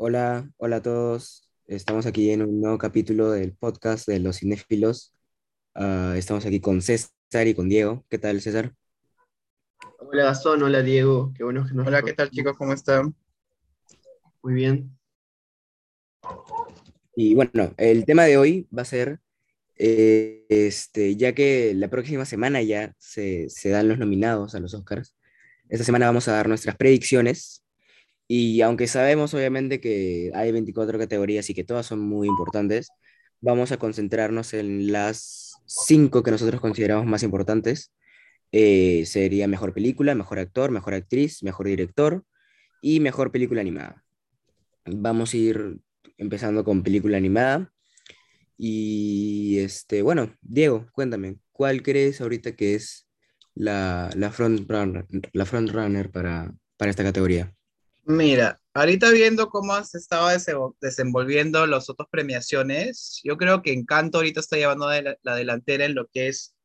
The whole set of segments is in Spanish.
Hola, hola a todos. Estamos aquí en un nuevo capítulo del podcast de los cinéfilos. Ah, estamos aquí con César y con Diego. ¿Qué tal, César? Hola Gastón, hola Diego, qué bueno que nos Hola, ¿qué tal chicos? ¿Cómo están? Muy bien. Y bueno, el tema de hoy va a ser, eh, este, ya que la próxima semana ya se, se dan los nominados a los Oscars, esta semana vamos a dar nuestras predicciones y aunque sabemos obviamente que hay 24 categorías y que todas son muy importantes, vamos a concentrarnos en las cinco que nosotros consideramos más importantes. Eh, sería mejor película, mejor actor, mejor actriz, mejor director y mejor película animada. Vamos a ir empezando con película animada. Y este, bueno, Diego, cuéntame, ¿cuál crees ahorita que es la, la front runner, la front para, para esta categoría? Mira, ahorita viendo cómo se estaba dese- desenvolviendo las otras premiaciones, yo creo que Encanto ahorita está llevando la delantera en lo que es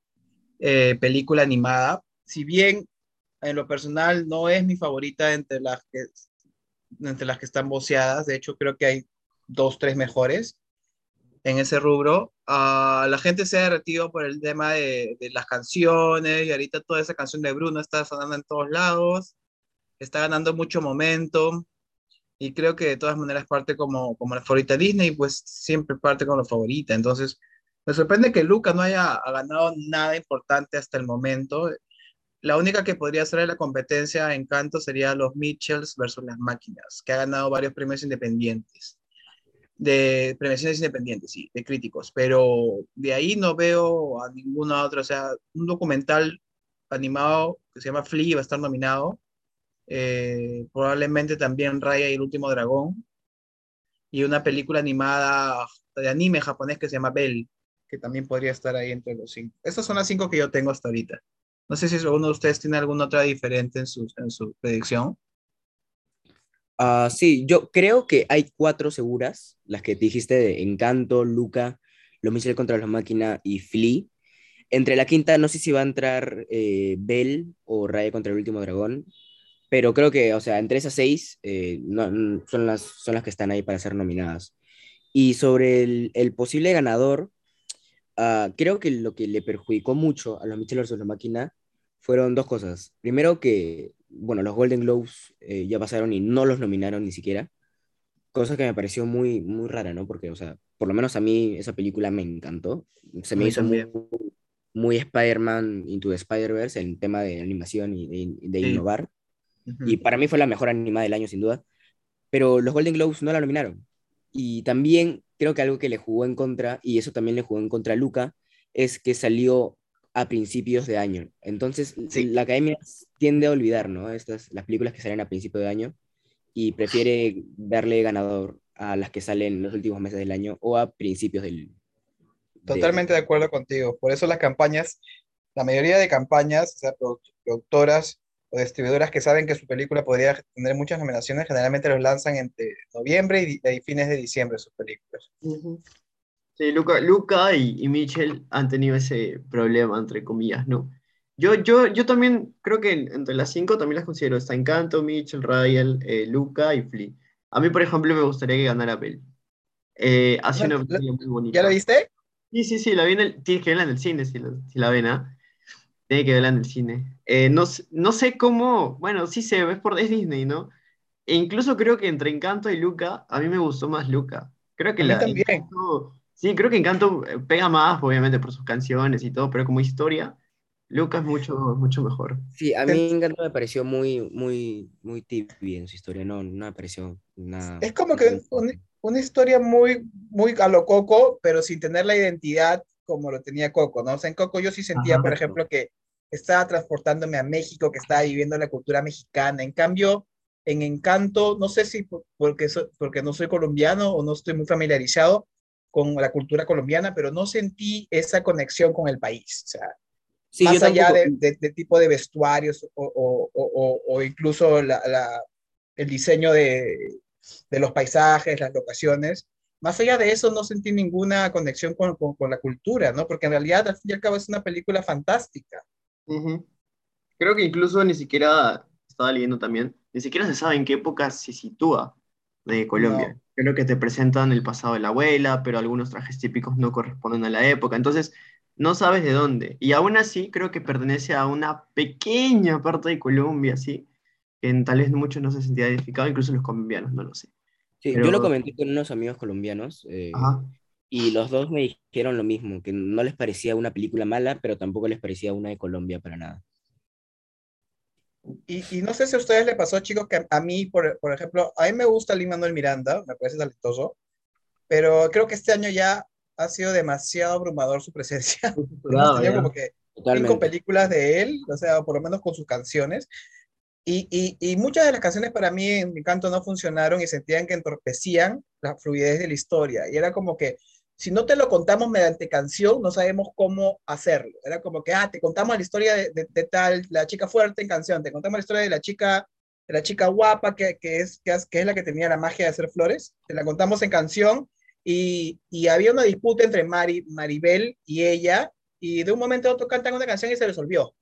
eh, película animada. Si bien en lo personal no es mi favorita entre las que, entre las que están voceadas, de hecho creo que hay dos, tres mejores en ese rubro. Ah, la gente se ha derretido por el tema de, de las canciones y ahorita toda esa canción de Bruno está sonando en todos lados, está ganando mucho momento y creo que de todas maneras parte como, como la favorita Disney, pues siempre parte como la favorita. Entonces, me sorprende que Luca no haya ha ganado nada importante hasta el momento. La única que podría ser la competencia en canto sería los Mitchells versus las máquinas, que ha ganado varios premios independientes de premiaciones independientes, sí, de críticos, pero de ahí no veo a ninguna otra, o sea, un documental animado que se llama Flea va a estar nominado, eh, probablemente también Raya y el último dragón, y una película animada de anime japonés que se llama Bell, que también podría estar ahí entre los cinco. Estas son las cinco que yo tengo hasta ahorita. No sé si alguno de ustedes tiene alguna otra diferente en su, en su predicción. Ah, sí, yo creo que hay cuatro seguras, las que te dijiste de Encanto, Luca, Los Misiles contra la Máquina y Flea. Entre la quinta no sé si va a entrar eh, o Raya contra el Último Dragón, pero creo que, o sea, entre esas seis eh, no- son las, son las que están ahí para ser nominadas. Y sobre el, el posible ganador, ah, creo que lo que le perjudicó mucho a los Misiles contra la Máquina fueron dos cosas. Primero que, bueno, los Golden Globes eh, ya pasaron y no los nominaron ni siquiera, cosa que me pareció muy, muy rara, ¿no? Porque, o sea, por lo menos a mí esa película me encantó. Se me mí hizo muy, también. muy Spider-Man Into the Spider-Verse en tema de animación y de, de Sí. innovar. Y para mí fue la mejor animada del año, sin duda. Pero los Golden Globes no la nominaron. Y también creo que algo que le jugó en contra, y eso también le jugó en contra a Luca, es que salió a principios de año. Entonces, Sí. la academia tiende a olvidar, ¿no? Estas, las películas que salen a principio de año y prefiere darle ganador a las que salen en los últimos meses del año o a principios del... de- Totalmente de acuerdo contigo. Por eso las campañas, la mayoría de campañas, o sea, produ- productoras o distribuidoras que saben que su película podría tener muchas nominaciones, generalmente los lanzan entre noviembre y, y fines de diciembre sus películas. Sí, Luca, Luca y, y Mitchell han tenido ese problema, entre comillas, ¿no? Yo, yo, yo también creo que en- entre las cinco también las considero. Está Encanto, Mitchell, Ryan, eh, Luca y Flea. A mí, por ejemplo, me gustaría que ganara Bell. Eh, hace una ¿La- película muy bonita. ¿Ya la viste? Sí, sí, sí, la vi en el... Tienes que verla en el cine si la, si la ven, ¿ah? Tiene que verla en el cine. Eh, no, no sé cómo... Bueno, sí se ve, por es Disney, ¿no? E incluso creo que entre Encanto y Luca, a mí me gustó más Luca. Creo que A mí la, también. Encanto- sí, creo que Encanto eh, pega más, obviamente, por sus canciones y todo, pero como historia, Luca es mucho, mucho mejor. Sí, a mí Encanto me pareció muy, muy, muy tibia en su historia, no, no me pareció nada... Es como que un- una historia muy, muy a lo Coco, pero sin tener la identidad como lo tenía Coco, ¿no? O sea, en Coco yo sí sentía, Ajá. por ejemplo, que estaba transportándome a México, que estaba viviendo la cultura mexicana. En cambio, en Encanto, no sé si por- porque, so- porque no soy colombiano o no estoy muy familiarizado con la cultura colombiana, pero no sentí esa conexión con el país. O sea, Sí, más allá de, tampoco. de- de tipo de vestuarios o- o- o incluso la- la- el diseño de, de los paisajes, las locaciones, más allá de eso no sentí ninguna conexión con, con- con la cultura, ¿no? Porque en realidad al fin y al cabo es una película fantástica. Creo que incluso ni siquiera, estaba leyendo también, ni siquiera se sabe en qué época se sitúa. de Colombia. No. Creo que te presentan el pasado de la abuela, pero algunos trajes típicos no corresponden a la época. Entonces, no sabes de dónde. Y aún así, creo que pertenece a una pequeña parte de Colombia, ¿sí? Que en- tal vez muchos no se sentían identificados, incluso los colombianos, no lo sé. Sí, Pero- yo lo comenté con unos amigos colombianos eh, Ajá. Y los dos me dijeron lo mismo, que no les parecía una película mala, pero tampoco les parecía una de Colombia para nada. Y, y no sé si a ustedes les pasó, chicos, que a, mí, por, por ejemplo, a mí me gusta Lin Manuel Miranda, me parece talentoso, pero creo que este año ya ha sido demasiado abrumador su presencia. Tenido ya. como que cinco Totalmente. películas de él, o sea, por lo menos con sus canciones. Y, y, y muchas de las canciones para mí en mi canto no funcionaron y sentían que entorpecían la fluidez de la historia. Y era como que si no te lo contamos mediante canción, no sabemos cómo hacerlo. Era como que, ah, te contamos la historia de, de, de tal, la chica fuerte en canción, te contamos la historia de la chica, de la chica guapa que, que, es, que, es, la que tenía la magia de hacer flores, te la contamos en canción y, y había una disputa entre Mari, Maribel y ella y de un momento a otro cantan una canción y se resolvió.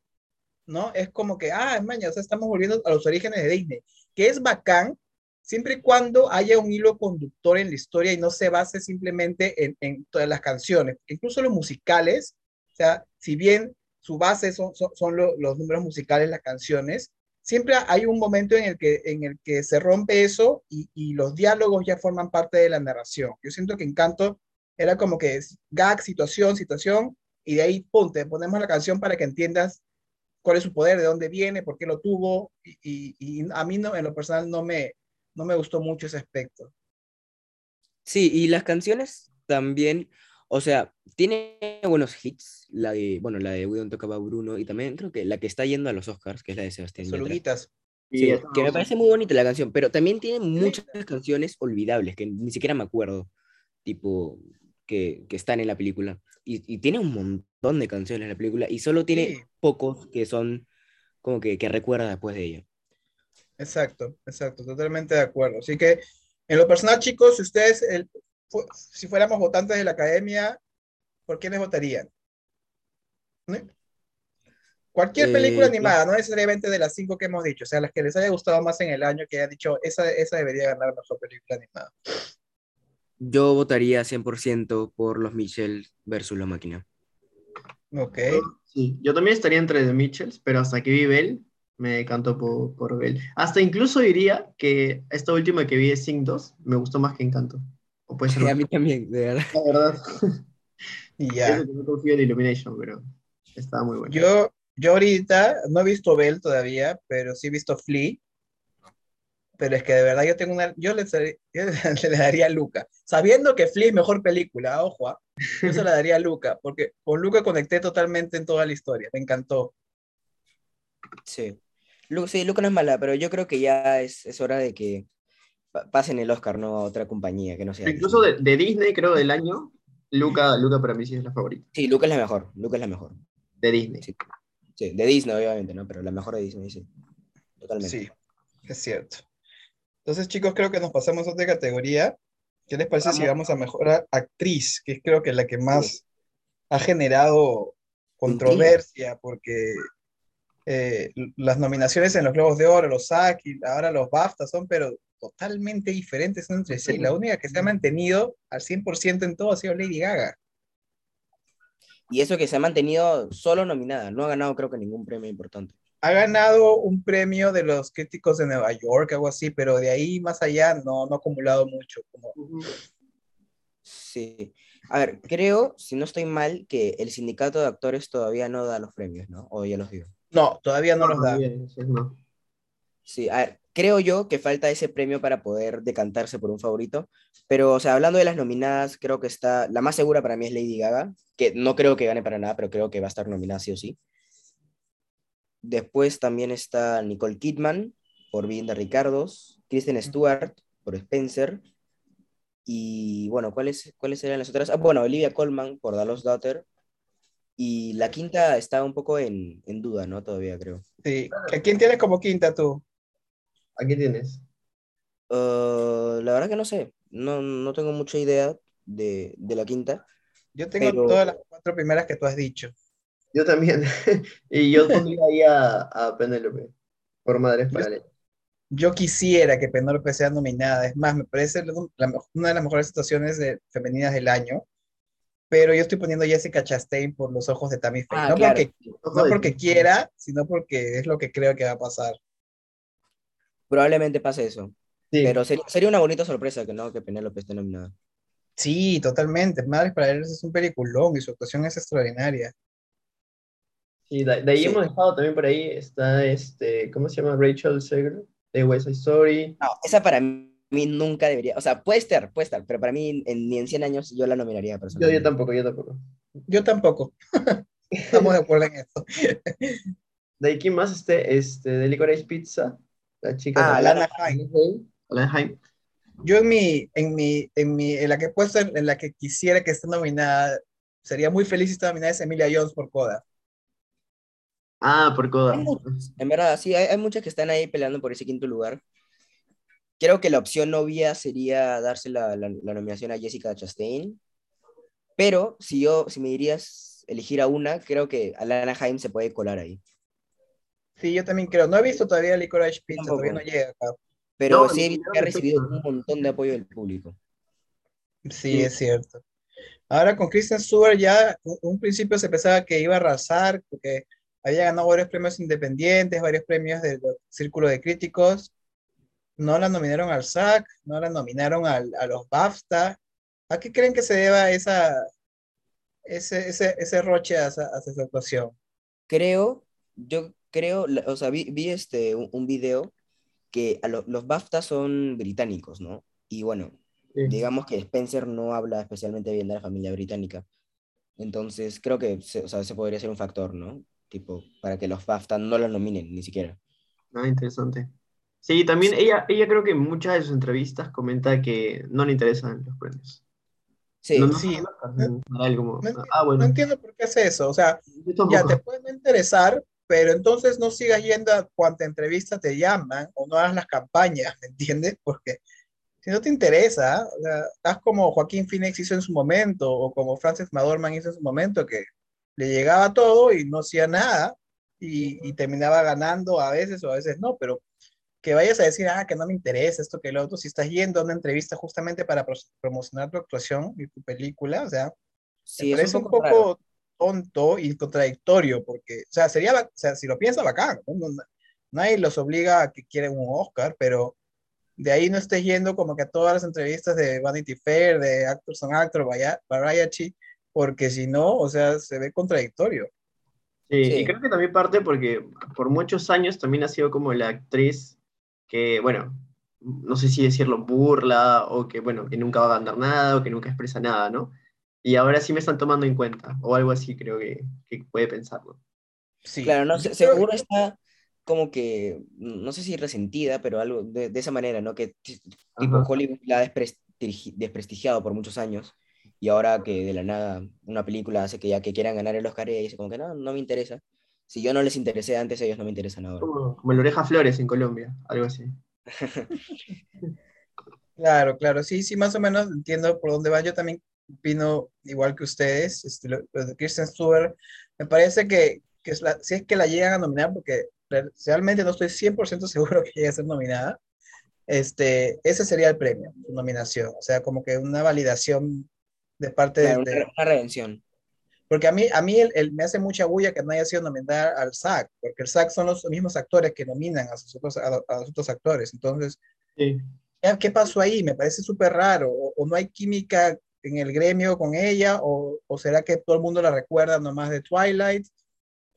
¿no? Es como que, ah, es maña, o sea, estamos volviendo a los orígenes de Disney, que es bacán siempre y cuando haya un hilo conductor en la historia y no se base simplemente en, todas las canciones. Incluso los musicales, o sea, si bien su base son, son, son lo, los números musicales, las canciones, siempre hay un momento en el que, en el que se rompe eso y, los diálogos ya forman parte de la narración. Yo siento que Encanto era como que es gag, situación, situación, y de ahí, pum, te ponemos la canción para que entiendas cuál es su poder, de dónde viene, por qué lo tuvo, y, y a mí no, en lo personal no me, no me gustó mucho ese aspecto. Sí, y las canciones también, o sea, tiene buenos hits, la de, bueno, la de We Don't Talk About Bruno, y también creo que la que está yendo a los Oscars, que es la de Sebastián. Soluguitas. Sí, que me parece muy bonita la canción, pero también tiene muchas canciones olvidables que ni siquiera me acuerdo, tipo, que, que están en la película. Y, y, tiene un montón de canciones en la película y solo tiene sí. pocos que son como que, que recuerda después de ella. Exacto, exacto, totalmente de acuerdo. Así que, en lo personal, chicos, si ustedes, el, si fuéramos votantes de la academia, ¿por quiénes votarían? ¿Eh? Cualquier eh, película animada, no necesariamente de las cinco que hemos dicho, o sea, las que les haya gustado más en el año, que hayan dicho, esa, esa debería ganar mejor película animada. Yo votaría 100% por los Mitchell versus la máquina. Ok. Sí, yo también estaría entre The Mitchells, pero hasta que vi Bell, me decanto por, por Bell. Hasta incluso diría que esta última que vi de Sing 2 me gustó más que Encanto. O puede ser sí, a mí también, de verdad. La verdad. y ya. Eso que no confío en Illumination, pero estaba muy bueno. Yo, yo ahorita no he visto Bell todavía, pero sí he visto Flea pero es que de verdad yo tengo una, yo le, yo le daría a Luca, sabiendo que Flea es mejor película, ojo, ¿eh? yo se la daría a Luca, porque con Luca conecté totalmente en toda la historia, me encantó. Sí, Lu sí, Luca no es mala, pero yo creo que ya es, es hora de que pasen el Oscar, ¿no? A otra compañía, que no sea. Incluso de, de, Disney, creo, del año, Luca, Luca para mí sí es la favorita. Sí, Luca es la mejor, Luca es la mejor. De Disney. Sí, sí de Disney, obviamente, ¿no? Pero la mejor de Disney, sí. Totalmente. Sí, es cierto. Entonces, chicos, creo que nos pasamos a otra categoría. ¿Qué les parece vamos. si vamos a mejor actriz? Que es creo que la que más sí. ha generado controversia, porque eh, las nominaciones en los Globos de Oro, los SAC y ahora los BAFTA son, pero totalmente diferentes entre sí. La única que se ha mantenido al 100% en todo ha sido Lady Gaga. Y eso que se ha mantenido solo nominada, no ha ganado creo que ningún premio importante ha ganado un premio de los críticos de Nueva York, algo así, pero de ahí más allá no, no ha acumulado mucho. Como... Sí. A ver, creo, si no estoy mal, que el sindicato de actores todavía no da los premios, ¿no? O ya los dio. No, todavía no, no los da. No. Sí, a ver, creo yo que falta ese premio para poder decantarse por un favorito, pero, o sea, hablando de las nominadas, creo que está, la más segura para mí es Lady Gaga, que no creo que gane para nada, pero creo que va a estar nominada sí o sí. Después también está Nicole Kidman por Bien de Ricardos, Kristen Stewart por Spencer, y bueno, ¿cuáles, ¿cuáles eran las otras? Ah, bueno, Olivia Colman por Lost Daughter, y la quinta está un poco en, en duda, ¿no? Todavía creo. Sí. ¿A quién tienes como quinta tú? ¿A quién tienes? Uh, la verdad que no sé, no, no tengo mucha idea de, de la quinta. Yo tengo pero... todas las cuatro primeras que tú has dicho. Yo también. y yo pondría ahí a, a Penélope, por Madres Paralelas. yo quisiera que Penélope sea nominada. Es más, me parece la- una de las mejores situaciones de, femeninas del año. Pero yo estoy poniendo Jessica Chastain por los ojos de Tammy Faye. Ah, no, claro. porque, no porque quiera, sino porque es lo que creo que va a pasar. Probablemente pase eso. Sí. Pero sería, sería una bonita sorpresa que no, que Penélope esté nominada. Sí, totalmente. Madres para él es un peliculón y su actuación es extraordinaria. Sí, de, de ahí Sí. hemos dejado también por ahí, está este, ¿cómo se llama? Rachel Zegler, de West Side Story. No, esa para mí nunca debería, o sea, puede estar, puede estar, pero para mí en- ni en 100 años yo la nominaría Yo, personalmente. yo tampoco, yo tampoco. Yo tampoco. Estamos de acuerdo en esto. De ahí, ¿quién más este, este, de Licorice Pizza? La chica. Ah. Lana Haim. Lana Haim. Yo en mi, en mi, en mi, en la que he puesto, en, en la que quisiera que esté nominada, sería muy feliz si está nominada es Emilia Jones por Coda. Ah, por Coda. En verdad, sí, hay, hay muchas que están ahí peleando por ese quinto lugar. Creo que la opción obvia sería darse la, la- la nominación a Jessica Chastain, pero si yo, si me dirías elegir a una, creo que Alana Haim se puede colar ahí. Sí, yo también creo. No he visto todavía Licorice Pizza, Tampoco. todavía no llega acá. Pero No, sí he visto que ha recibido un montón de apoyo del público. Sí, Sí. es cierto. Ahora con Kristen Stewart ya un, un principio se pensaba que iba a arrasar porque había ganado varios premios independientes, varios premios del Círculo de Críticos. No la nominaron al SAG, no la nominaron al- a los BAFTA. ¿A qué creen que se deba esa, ese, ese, ese roche hacia, hacia su actuación? Creo, yo creo, la- o sea, vi, vi este, un, un video que a lo- los BAFTA son británicos, ¿no? Y bueno, Sí. digamos que Spencer no habla especialmente bien de la familia británica. Entonces, creo que se, o sea, ese podría ser un factor, ¿no? Tipo, para que los BAFTA no lo nominen, ni siquiera. Ah, interesante. Sí, también ella, ella creo que en muchas de sus entrevistas comenta que no le interesan los premios. Sí, No, no Sí. No ah, bueno, no entiendo por qué hace eso. O sea, ya te puede no interesar, pero entonces no sigas yendo a cuanta entrevista te llaman o no hagas las campañas, ¿me entiendes? Porque si no te interesa, o sea, haz como Joaquín Phoenix hizo en su momento o como Frances McDormand hizo en su momento, que le llegaba todo y no hacía nada y, y terminaba ganando a veces o a veces no, pero que vayas a decir, ah, que no me interesa esto que lo otro, si estás yendo a una entrevista justamente para pro- promocionar tu actuación y tu película, o sea, sí, me es parece un un poco raro. tonto y contradictorio, porque, o sea, sería, o sea, si lo piensa, bacán, ¿no? No- nadie los obliga a que quieran un Oscar, pero de ahí no estés yendo como que a todas las entrevistas de Vanity Fair, de Actors on Actor, vaya- Variety, porque si no, o sea, se ve contradictorio. Sí, Sí. y creo que también parte porque por muchos años también ha sido como la actriz que, bueno, no sé si decirlo burla o que, bueno, que nunca va a ganar nada o que nunca expresa nada, ¿no? Y ahora sí me están tomando en cuenta, o algo así creo que, que puede pensarlo. Sí. Claro, no, se- seguro está como que, no sé si resentida, pero algo de, de esa manera, ¿no? Que tipo Ajá. Hollywood la ha desprestigi- desprestigiado por muchos años y ahora que de la nada una película hace que ya que quieran ganar el Oscar ella dice como que no, no me interesa. Si yo no les interesé antes, ellos no me interesan ahora. Como, como el Oreja Flores en Colombia, algo así. Claro, claro, sí, sí, más o menos entiendo por dónde va. Yo también opino igual que ustedes, este, lo, lo de Kristen Stewart. Me parece que, que es la- si es que la llegan a nominar, porque re- realmente no estoy 100% seguro que llegue a ser nominada, este, ese sería el premio, su nominación. O sea, como que una validación de parte Claro, de... una, una redención. Porque a mí, a mí el, el- me hace mucha bulla que no haya sido nominada al SAG, porque el SAG son los mismos actores que nominan a, sus otros, a, otros actores. Entonces, Sí. ¿qué- ¿qué pasó ahí? Me parece súper raro. O, o no hay química en el gremio con ella, o, o será que todo el mundo la recuerda nomás de Twilight,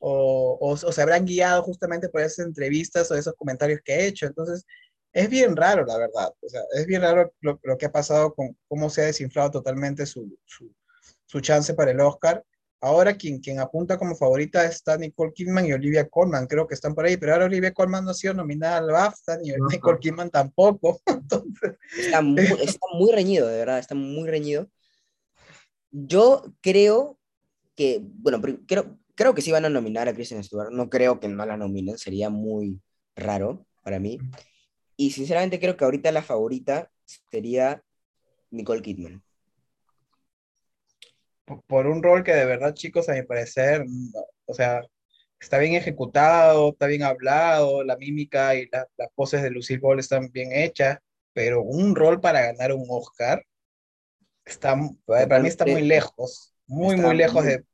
o, o, se habrán guiado justamente por esas entrevistas o esos comentarios que ha hecho. Entonces, es bien raro, la verdad. O sea, es bien raro lo, lo que ha pasado con cómo se ha desinflado totalmente su, su, su chance para el Oscar. Ahora quien, quien apunta como favorita está Nicole Kidman y Olivia Colman, creo que están por ahí, pero ahora Olivia Colman no ha sido nominada al BAFTA, ni. Nicole Kidman tampoco. Entonces, Está muy, está muy reñido, de verdad, está muy reñido. Yo creo que, bueno, creo, creo que sí van a nominar a Kristen Stewart. No creo que no la nominen, sería muy raro para mí. Y sinceramente creo que ahorita la favorita sería Nicole Kidman. Por un rol que de verdad, chicos, a mi parecer, no, o sea, está bien ejecutado, está bien hablado, la mímica y la- las poses de Lucille Ball están bien hechas, pero un rol para ganar un Oscar está, para mí está muy lejos, muy, Está muy lejos de...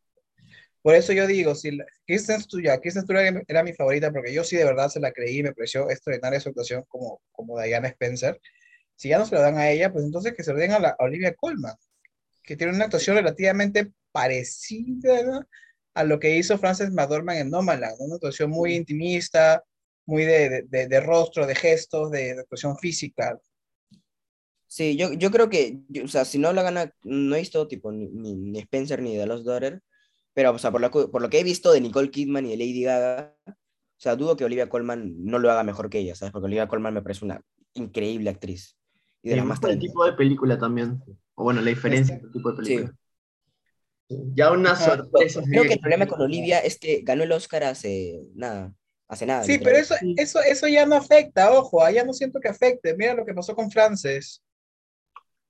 Por eso yo digo, si la- Kristen Stewart, Kristen Stewart era- era mi favorita porque yo sí de verdad se la creí, me pareció extraordinaria su actuación como, como Diana Spencer. Si ya no se lo dan a ella, pues entonces que se lo den a, la, a Olivia Colman, que tiene una actuación relativamente parecida ¿no? a lo que hizo Frances McDormand en Nomadland, ¿no? una actuación muy intimista, muy de, de, de- de rostro, de gestos, de, de actuación física. Sí, yo, yo creo que, yo- o sea, si no la gana, no he visto tipo ni, ni, Spencer ni The Lost Daughter, pero o sea, por lo, que- por lo que he visto de Nicole Kidman y de Lady Gaga, o sea, dudo que Olivia Colman no lo haga mejor que ella, ¿sabes? Porque Olivia Colman me parece una increíble actriz. Y de Y las más el tipo de película también. O bueno, la diferencia del tipo de Sí. película. Ya una Ajá. sorpresa. Creo que el problema con Olivia es que ganó el Oscar hace nada, hace nada. Sí, pero eso, eso, eso ya no afecta, ojo, allá no siento que afecte. Mira lo que pasó con Frances.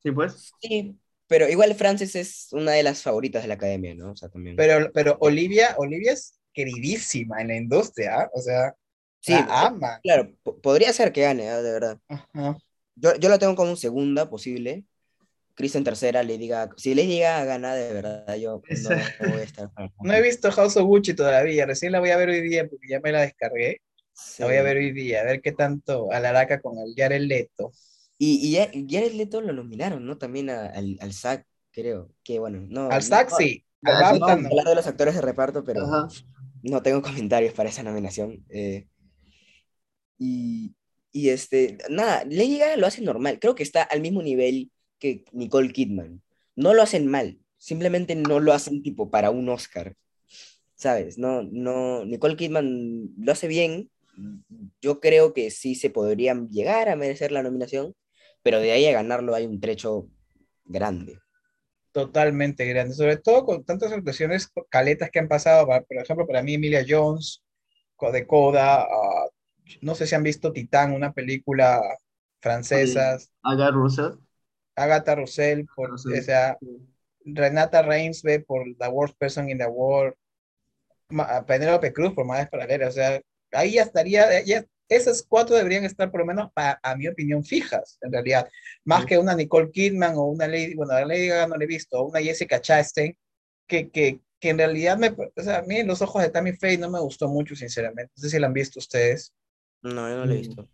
Sí, pues. Sí, pero igual Frances es una de las favoritas de la academia, ¿no? O sea, también. Pero, pero Olivia, Olivia es queridísima en la industria, ¿ah? o sea, sí, la ama. claro, po- podría ser que gane, ¿ah? de verdad. Ajá. Yo, yo la tengo como segunda posible. Kristen tercera, Lady Gaga. Si Lady Gaga gana, de verdad, yo Esa- no voy a estar. No he visto House of Gucci todavía, recién la voy a ver hoy día porque ya me la descargué. Sí. La voy a ver hoy día, a ver qué tanto alaraca con el Jared Leto. Y, y ya- Jared Leto lo nominaron, ¿no? También a- al, al SAG, creo. Que bueno, no. Al SAG no- sí, al No, vamos no. a hablar de los actores de reparto, pero Ajá. no tengo comentarios para esa nominación. eh. y, y este, nada, Lady Gaga lo hace normal. Creo que está al mismo nivel que Nicole Kidman. No lo hacen mal, simplemente no lo hacen tipo para un Oscar. ¿Sabes? No, no, Nicole Kidman lo hace bien. Yo creo que sí se podrían llegar a merecer la nominación, pero de ahí a ganarlo hay un trecho grande. Totalmente grande, sobre todo con tantas actuaciones caletas que han pasado, pa- por ejemplo, para mí Emilia Jones, de Coda, ah, no sé si han visto Titán, una película francesa, Haga Russell. Agatha Russell, por, Russell. o sea, Renata Reinsve por The Worst Person in the World, Penélope Cruz por Madres Paralelas, o sea, ahí ya estaría, ya, esas cuatro deberían estar por lo menos, pa- a mi opinión, fijas, en realidad, más Sí. que una Nicole Kidman o una Lady, bueno, a Lady Gaga no la he visto, o una Jessica Chastain, que, que, que en realidad, me, o sea, a mí en los ojos de Tammy Faye no me gustó mucho, sinceramente, no sé si la han visto ustedes, No, yo no lo he Mm. visto.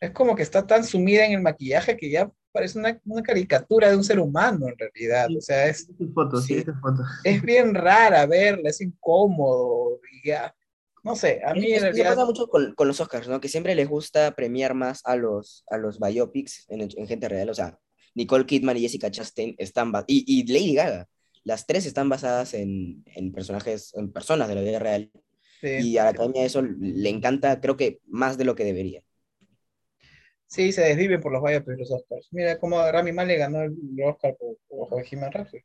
es como que está tan sumida en el maquillaje que ya parece una, una caricatura de un ser humano, en realidad, o sea, es Sí, fotos, sí, foto. es bien rara verla, es incómodo, y ya, no sé, a mí en Eso- eso realidad, pasa mucho con, con los Oscars, ¿no? Que siempre les gusta premiar más a los, a los biopics en, en gente real. O sea, Nicole Kidman y Jessica Chastain están... Y, y Lady Gaga. Las tres están basadas en, en personajes, en personas de la vida real. sí, Y a la academia eso le encanta, creo que más de lo que debería. Sí, se desviven por los biopics de los Oscars. Mira cómo Rami Malek ganó el Oscar por, por Rhapsody.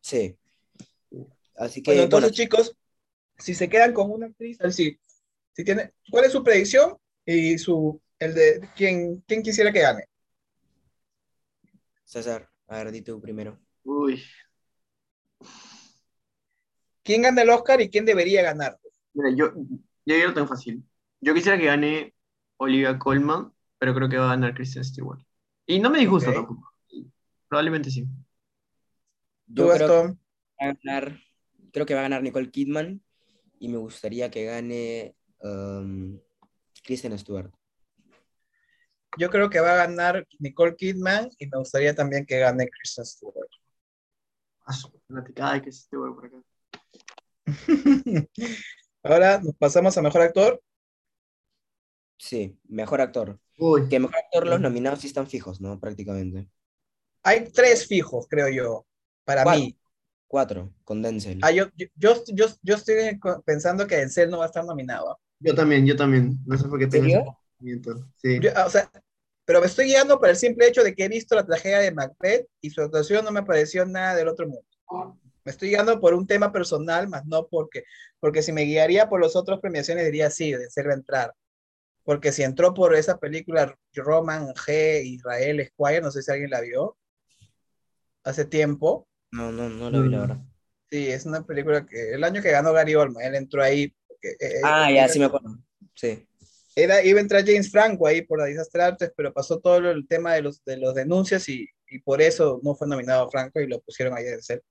Sí. Así que, Bueno, entonces, bueno, chicos, si se quedan con una actriz, al sí, si tiene, ¿cuál es su predicción? Y su, el de quién, quién quisiera que gane. César, a ver, di tú primero. Uy. ¿Quién gana el Oscar y quién debería ganar? Mira, yo, yo ya lo tengo fácil. Yo quisiera que gane Olivia Colman, pero creo que va a ganar Kristen Stewart. Y no me disgusta tampoco. Probablemente sí. Yo creo Gastón. va a ganar, creo que va a ganar Nicole Kidman y me gustaría que gane um, Kristen Stewart. Yo creo que va a ganar Nicole Kidman y me gustaría también que gane Kristen Stewart. A su platicada que Stewart por acá. Ahora nos pasamos a mejor actor. Sí, mejor actor. Uy. Que mejor actor los nominados sí están fijos, ¿no? Prácticamente. Hay tres fijos, creo yo, para mí. Cuatro, con Denzel. Ah, yo, yo, yo, yo, yo estoy pensando que Denzel no va a estar nominado. Yo también, yo también. No sé por qué tengo. Sí. Yo, ah, o sea, pero me estoy guiando por el simple hecho de que he visto la tragedia de Macbeth y su actuación no me pareció nada del otro mundo. Me estoy guiando por un tema personal, más no porque, porque si me guiaría por los otros premiaciones diría sí, Denzel va a entrar. Porque si entró por esa película Roman G. Israel Squire, no sé si alguien la vio, hace tiempo, No, no, no lo vi, la Mm. verdad. Sí, es una película que el año que ganó Gary Oldman, él entró ahí. porque, eh, Ah, eh, ya, era- sí me acuerdo. Sí. era, iba a entrar James Franco ahí por la Disaster Artes, pero pasó todo el tema de los, de los denuncias y, y por eso no fue nominado Franco y lo pusieron ahí de ser.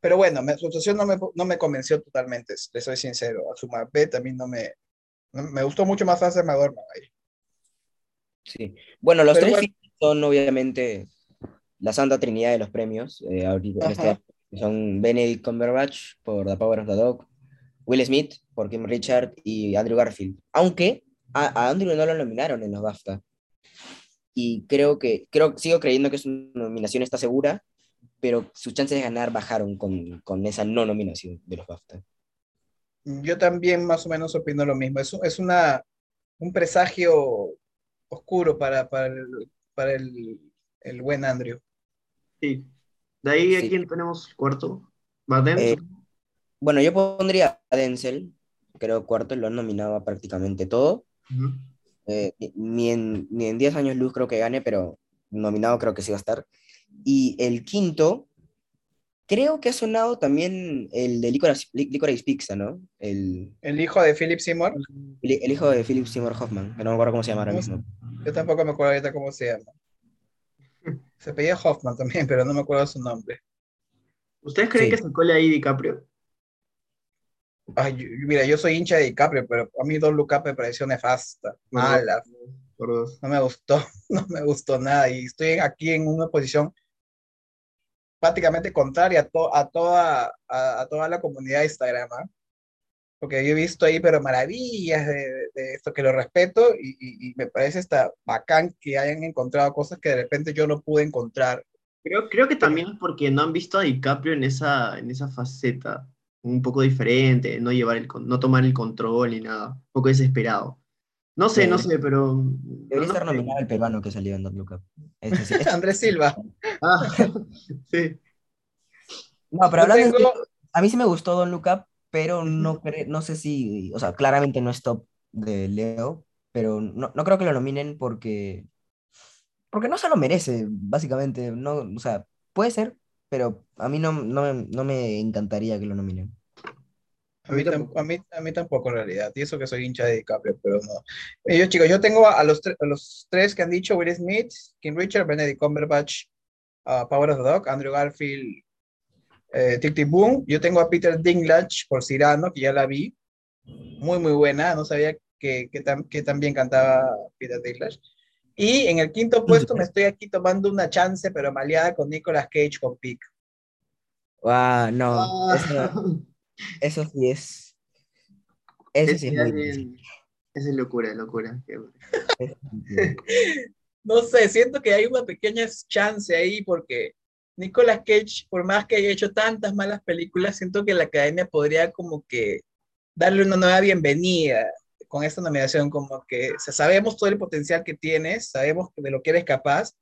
Pero bueno, me, su actuación no me, no me convenció totalmente, le soy sincero. A su mí no me, me gustó mucho más Frances McDormand ahí. Sí. Bueno, los Pero tres bueno. son obviamente la santa trinidad de los premios. eh, ahorita, en este son Benedict Cumberbatch por The Power of the Dog, Will Smith por Kim Richard y Andrew Garfield. Aunque a, a Andrew no lo nominaron en los BAFTA. Y creo que, creo, sigo creyendo que su nominación está segura, pero sus chances de ganar bajaron con, con esa no nominación de los BAFTA. Yo también más o menos opino lo mismo. Es, un- es una, un presagio oscuro para, para, el, para el, el buen Andrew. Sí. De ahí, ¿a Sí. quién tenemos cuarto? Eh, Bueno, yo pondría a Denzel, creo cuarto, lo han nominado a prácticamente todo. Eh, ni en, ni en 10 años luz creo que gane, pero nominado creo que sí va a estar. Y el quinto, creo que ha sonado también el de Licorice, Licorice Pizza, ¿no? El, El hijo de Philip Seymour, el, el hijo de Philip Seymour Hoffman, que no me acuerdo cómo se llama ahora No mismo. yo tampoco me acuerdo ahorita cómo se llama. Se pedía Hoffman también, pero no me acuerdo su nombre. ¿Ustedes creen Sí. que se cole ahí DiCaprio? Ay, yo- mira, yo soy hincha de DiCaprio, pero a mí Don Look Up me pareció nefasta, mala, Por dos. no me gustó, no me gustó nada. Y estoy aquí en una posición prácticamente contraria a, to- a, toda, a, a toda la comunidad de Instagram, ¿ah? Porque yo he visto ahí, pero maravillas de, de esto, que lo respeto y, y- y me parece hasta bacán que hayan encontrado cosas que de repente yo no pude encontrar. Creo, creo que también es porque no han visto a DiCaprio en esa, en esa faceta, un poco diferente, no llevar el, no tomar el control ni nada, un poco desesperado. No sé, no sé, pero... Debería no estar nominado el peruano que salió en Don't Look Up. Ese sí- Andrés Silva. Ah, sí. No, pero hablando tengo- serio, a mí sí me gustó Don't Look Up, pero no, cre- no sé si, o sea, claramente no es top de Leo, pero no, no creo que lo nominen porque, porque no se lo merece, básicamente. No, o sea, puede ser, pero a mí no, no, me- no me encantaría que lo nominen. A mí, tam- a, mí, a mí tampoco en realidad, y eso que soy hincha de DiCaprio, pero no. Yo, chicos, yo tengo a los, tre- a los tres que han dicho, Will Smith, Kim Richard, Benedict Cumberbatch, uh, Power of the Dog, Andrew Garfield, eh, Tic Tic Boom. Yo tengo a Peter Dinklage por Cyrano, que ya la vi, muy, muy buena, no sabía que, que, tan, que tan bien cantaba Peter Dinklage. Y en el quinto puesto me estoy aquí tomando una chance, pero maleada con Nicolas Cage con Pick. Ah, no, Ah, eso, eso sí es. Eso sí ese es muy esa es locura, locura. Sí. no sé, siento que hay una pequeña chance ahí porque Nicolas Cage, por más que haya hecho tantas malas películas, siento que la academia podría como que darle una nueva bienvenida con esta nominación, como que o sea, sabemos todo el potencial que tienes, sabemos de lo que eres capaz,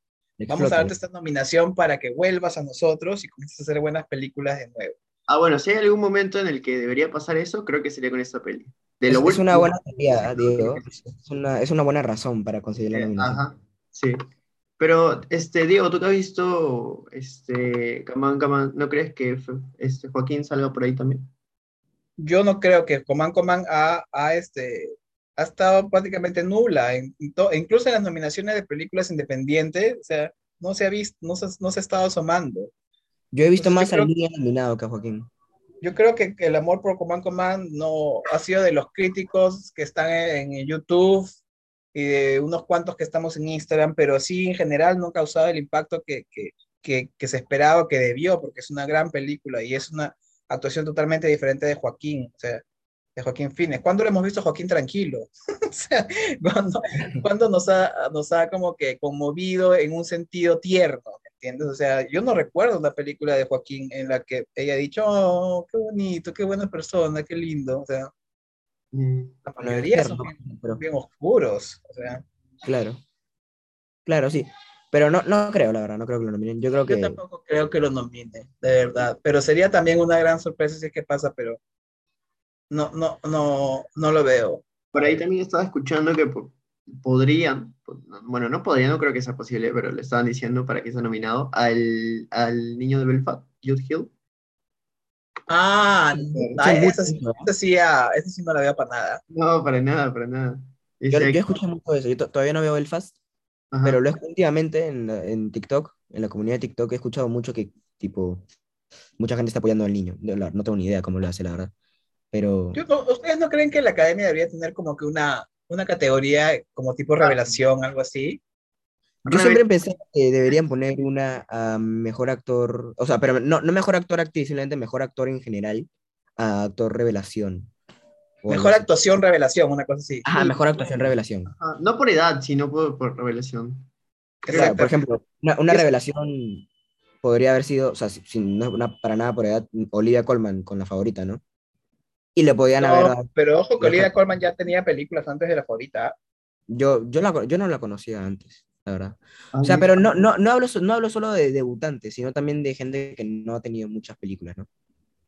vamos a darte esta nominación para que vuelvas a nosotros y comiences a hacer buenas películas de nuevo. Ah, bueno, si hay algún momento en el que debería pasar eso, creo que sería con esta peli. De Es, lo es una último- buena teoría, Diego. Es una, es una buena razón para conseguir la Eh, nominación. Ajá, sí. Pero, este, Diego, tú que has visto, este, Camán, Camán, ¿no crees que este, Joaquín salga por ahí también? Yo no creo que Coman Coman ha, ha, este, ha estado prácticamente nula, en to- incluso en las nominaciones de películas independientes, o sea, no se ha visto, no se, no se ha estado asomando. Yo he visto más a Lidia nominado que a Joaquín. Yo creo que el amor por Coman Coman no ha sido de los críticos que están en, en YouTube y de unos cuantos que estamos en Instagram, pero sí en general no ha causado el impacto que, que, que, que se esperaba que debió, porque es una gran película y es una actuación totalmente diferente de Joaquín, o sea, de Joaquín Fines. ¿Cuándo lo hemos visto a Joaquín tranquilo? o sea, cuando, cuando nos, ha, nos ha como que conmovido en un sentido tierno, ¿me entiendes? O sea, yo no recuerdo una película de Joaquín en la que ella ha dicho, oh, qué bonito, qué buena persona, qué lindo, o sea, Mm. la mayoría es son bien, pero- bien oscuros, o sea, Claro. Claro, sí. Pero no, no creo, la verdad, no creo que lo nominen. Yo creo yo que tampoco creo que lo nomine, de verdad, pero sería también una gran sorpresa si es que pasa, pero no, no, no, no lo veo. Por ahí también estaba escuchando que po- podrían, po- bueno, no podrían, no creo que sea posible, pero le estaban diciendo para que sea nominado al, al niño de Belfast, Jude Hill. Ah, esa, sí- sí, ah, sí no la veo para nada. No, para nada, para nada. Yo, yo escucho mucho de eso. Yo to- todavía no veo Belfast, ajá. pero lo he últimamente en, en TikTok, en la comunidad de TikTok, he escuchado mucho que, tipo, mucha gente está apoyando al niño. No, no tengo ni idea cómo lo hace, la verdad. Pero ¿Ustedes no creen que la academia debería tener como que una, una categoría como tipo revelación, algo así? yo siempre pensé que deberían poner una a mejor actor, o sea, pero no, no mejor actor actriz, simplemente mejor actor en general, a actor revelación. Mejor así. actuación, revelación, una cosa así. Ajá, mejor actuación revelación. Ajá, No por edad, sino por, por revelación. Claro, por ejemplo, una, revelación podría haber sido, o sea, si, si no es una- para nada por edad, Olivia Colman con la favorita, ¿no? Y le podían No, haber dado- pero ojo que. Olivia Colman ya tenía películas antes de la favorita. Yo, yo, la yo no la conocía antes, la verdad. O sea, pero no, no, no, hablo, no hablo solo de debutantes, sino también de gente que no ha tenido muchas películas, ¿no?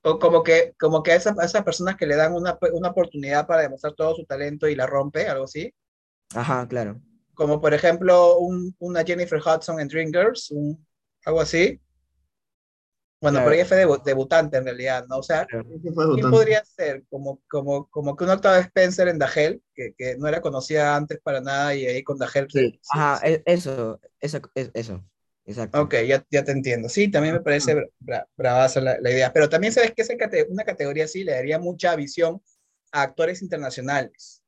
O como que, como que a esas, a esas personas que le dan una, una oportunidad para demostrar todo su talento y la rompe, algo así. Ajá, claro. Como por ejemplo un- una Jennifer Hudson en Dreamgirls, un, algo así. Bueno, Claro. pero ella fue debu- debutante en realidad, ¿no? O sea, ¿quién podría ser? Como, como, como que un Octavia Spencer en Dagel, que, que no era conocida antes para nada y ahí con Dagel. se- Sí, Ajá, e- eso, eso, es- eso, exacto. Ok, ya, ya te entiendo. Sí, también me parece bra- bra- bravaza la, la idea. Pero también sabes que esa cate- una categoría así le daría mucha visión a actores internacionales.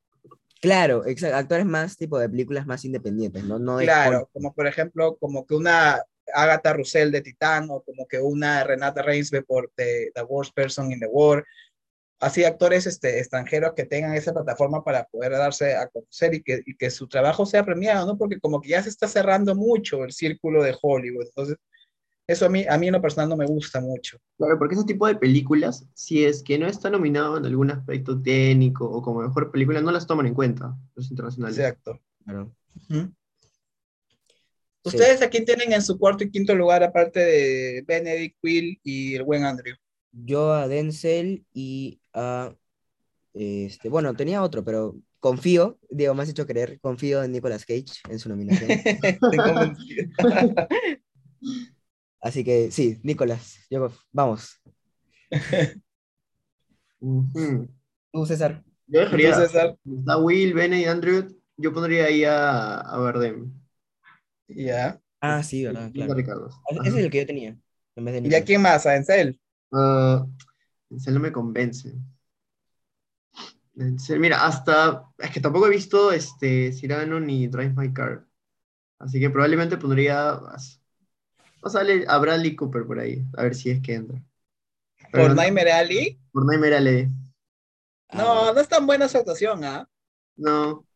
Claro, exacto, actores más tipo de películas más independientes, ¿no? No de Claro, como por ejemplo, como que una Agatha Russell de Titán o como que una Renata Reinsve por The, The Worst Person in the World. Así actores este, extranjeros que tengan esa plataforma para poder darse a conocer y que, y que su trabajo sea premiado, ¿no? Porque como que ya se está cerrando mucho el círculo de Hollywood. Entonces, eso a mí, a mí en lo personal no me gusta mucho. Claro, porque ese tipo de películas, si es que no está nominado en algún aspecto técnico o como mejor película, no las toman en cuenta los internacionales. Exacto. Claro. ¿Ustedes a quién tienen en su cuarto y quinto lugar aparte de Benedict Will y el buen Andrew? Yo a Denzel y a, este, bueno, tenía otro, pero confío, Diego, me has hecho creer, confío en Nicolas Cage en su nominación. Así que sí, Nicolas, yo, vamos. Tú, César. Yo dejaría, César, está Will, Bennett y Andrew, yo pondría ahí a, a Bardem. Ya. Ah, sí, verdad, claro. Ricardo. Ese Ajá. es el que yo tenía, en vez de ¿Y a quién más? ¿A Denzel? Ah, Denzel no me convence. Denzel, mira, hasta. Es que tampoco he visto este, Cyrano ni Drive My Car. Así que probablemente pondría. Vamos a darle a Bradley Cooper por ahí, a ver si es que entra. Pero ¿Por no- Nightmare Alley? por Nightmare Alley. No, no es tan buena su actuación, ¿ah? No.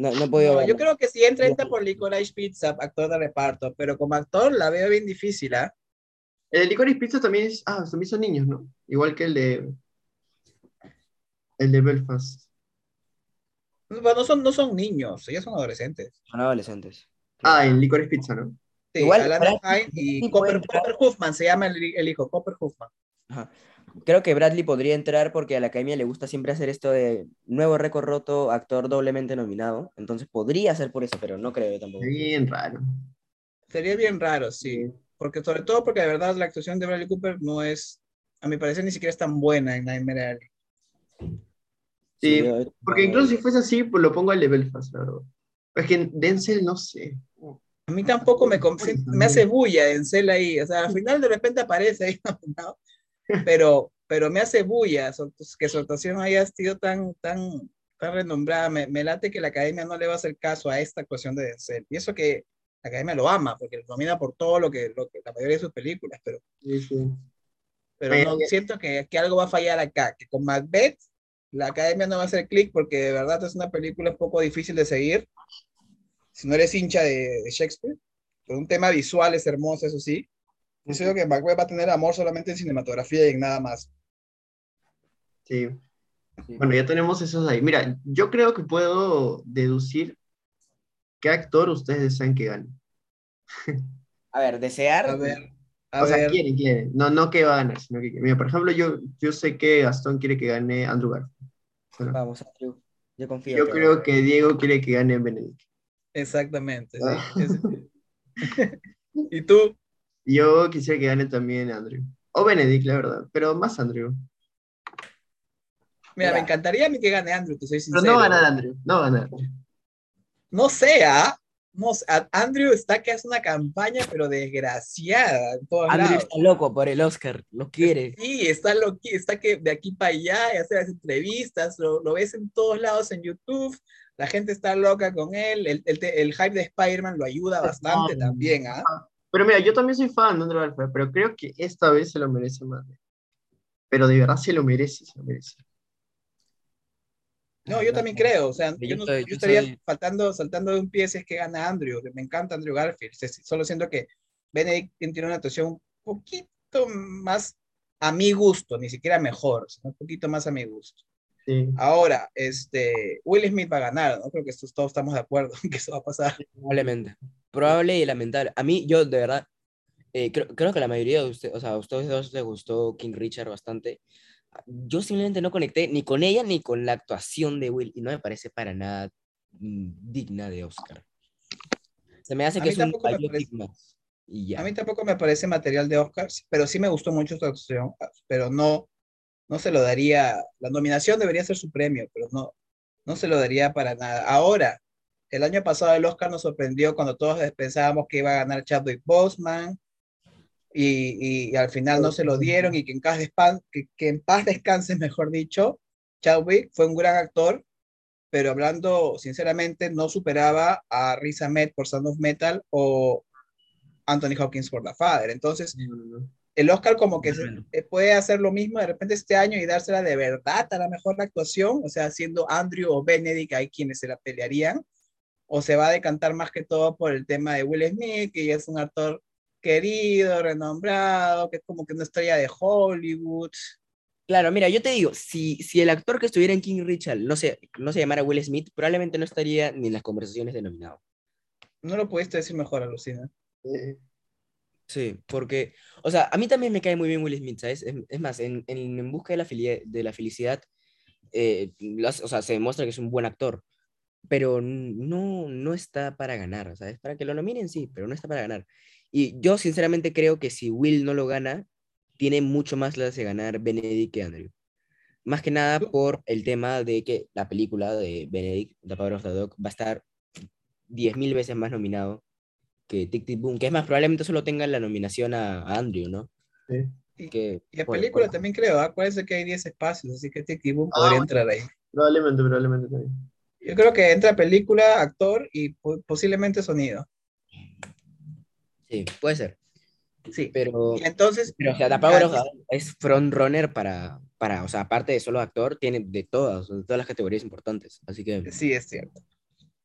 No, no he podido No, yo creo que si entra, entra por Licorice Pizza, actor de reparto, pero como actor la veo bien difícil, ¿ah? El de Licorice Pizza también es. Ah, también son niños, ¿no? Igual que el de. El de Belfast. Bueno, no son, no son niños, ellos son adolescentes. Son adolescentes. Ah, en Licorice Pizza, ¿no? Sí, Igual, Alana Brad- Hine y Copper. Copper Hoffman se llama el, el hijo, Copper Hoffman. Ajá. Creo que Bradley podría entrar porque a la academia le gusta siempre hacer esto de nuevo récord roto, actor doblemente nominado. Entonces podría ser por eso, pero no creo tampoco. Bien raro. Sería bien raro, sí. Porque sobre todo porque de verdad la actuación de Bradley Cooper no es, a mi parecer, ni siquiera es tan buena en Nightmare Alley. Sí, yo- Porque incluso si fuese así, pues lo pongo al de Belfast, la verdad. Es que Denzel, no sé. A mí tampoco me, me hace bulla Denzel ahí. O sea, al final de repente aparece ahí nominado, pero, pero me hace bulla su- que su actuación haya sido tan, tan, tan renombrada. Me, me late que la academia no le va a hacer caso a esta actuación de Denzel. Y eso que la academia lo ama, porque lo nomina por todo lo que, lo que la mayoría de sus películas, pero, Sí, sí. pero no, siento que, que algo va a fallar acá, que con Macbeth la academia no va a hacer clic porque de verdad es una película un poco difícil de seguir. Si no eres hincha de, de Shakespeare, por un tema visual es hermoso, eso sí. Yo creo que Macbeth va a tener amor solamente en cinematografía y en nada más. Sí. Bueno, ya tenemos esos ahí. Mira, yo creo que puedo deducir qué actor ustedes desean que gane. A ver, desear. A ver, a o sea, ver. quieren, quieren. No, no que va a ganar, sino que Mira, por ejemplo, yo, yo sé que Gastón quiere que gane Andrew Garfield. Bueno, Vamos, Andrew. Yo confío. yo que- creo que Diego quiere que gane Benedict. Exactamente, Ah. sí. Es- ¿Y tú? Yo quisiera que gane también Andrew. O Benedict, la verdad, pero más Andrew. Mira, Mira. me encantaría a mí que gane Andrew, te soy Pero sincero. no va a ganar Andrew, no va a ganar. No sea, no sé, a- Andrew está que hace una campaña, pero desgraciada en todos Andrew lados. está loco por el Oscar, lo quiere. Sí, está, lo, está que de aquí para allá y hace las entrevistas, lo, lo ves en todos lados en YouTube, la gente está loca con él, el, el, el hype de Spider-Man lo ayuda bastante No. también, ¿ah? Pero mira, yo también soy fan de Andrew Garfield, pero creo que esta vez se lo merece más. Pero de verdad se lo merece, se lo merece. No, yo también creo, o sea, Yo yo, no- yo estaría soy- faltando, saltando de un pie si es que gana Andrew, me encanta Andrew Garfield, solo siento que Benedict tiene una actuación un poquito más a mi gusto, ni siquiera mejor, sino un poquito más a mi gusto. Sí. Ahora, este, Will Smith va a ganar, ¿no? Creo que estos, todos estamos de acuerdo en que eso va a pasar. Probablemente. Probable y lamentable. A mí, yo de verdad, eh, creo, creo que la mayoría de ustedes, o sea, a ustedes dos les gustó King Richard bastante. Yo simplemente no conecté ni con ella ni con la actuación de Will y no me parece para nada mm, digna de Oscar. Se me hace A que es un más. Y ya. A mí tampoco me parece material de Oscars, pero sí me gustó mucho su actuación, pero no, no se lo daría, la nominación debería ser su premio, pero no, no se lo daría para nada. Ahora, el año pasado el Oscar nos sorprendió cuando todos pensábamos que iba a ganar Chadwick Boseman y, y al final no se lo dieron y que en, paz despan- que, que en paz descanse, mejor dicho, Chadwick fue un gran actor, pero hablando sinceramente no superaba a Riz Ahmed por Sound of Metal o Anthony Hopkins por The Father. Entonces, el Oscar como que se- Bueno. eh, puede hacer lo mismo de repente este año y dársela de verdad a la mejor actuación, o sea, siendo Andrew o Benedict, hay quienes se la pelearían, o se va a decantar más que todo por el tema de Will Smith, que ya es un actor querido, renombrado, que es como que una estrella de Hollywood. Claro, mira, yo te digo, si, si el actor que estuviera en King Richard no se, no se llamara Will Smith, probablemente no estaría ni en las conversaciones de nominado. No lo pudiste decir mejor, Alucina. Eh, Sí, porque, o sea, a mí también me cae muy bien Will Smith, ¿sabes? Es, es más, en, en, en busca de la, de la felicidad, eh, hace- o sea, se demuestra que es un buen actor, pero no, no está para ganar, ¿sabes? Para que lo nominen, sí, pero no está para ganar. Y yo sinceramente creo que si Will no lo gana, tiene mucho más las de ganar Benedict que Andrew. Más que nada por el tema de que la película de Benedict, The Power of the Dog, va a estar 10.000 veces más nominado que Tic Tic Boom, que es más, probablemente solo tenga la nominación a, a Andrew, ¿no? sí. Y, Que, y la película por- también creo, ¿ah? acuérdense que hay 10 espacios, así que Tic Tic Boom Ah, podría bueno. entrar ahí. Probablemente, probablemente también. Yo creo que entra película, actor y po- posiblemente sonido. Sí, puede ser. Sí. Pero, Y entonces, pero o sea, The Power of the Dog es frontrunner para, para, o sea, aparte de solo actor, tiene de todas, de todas las categorías importantes. Así que, sí, es cierto.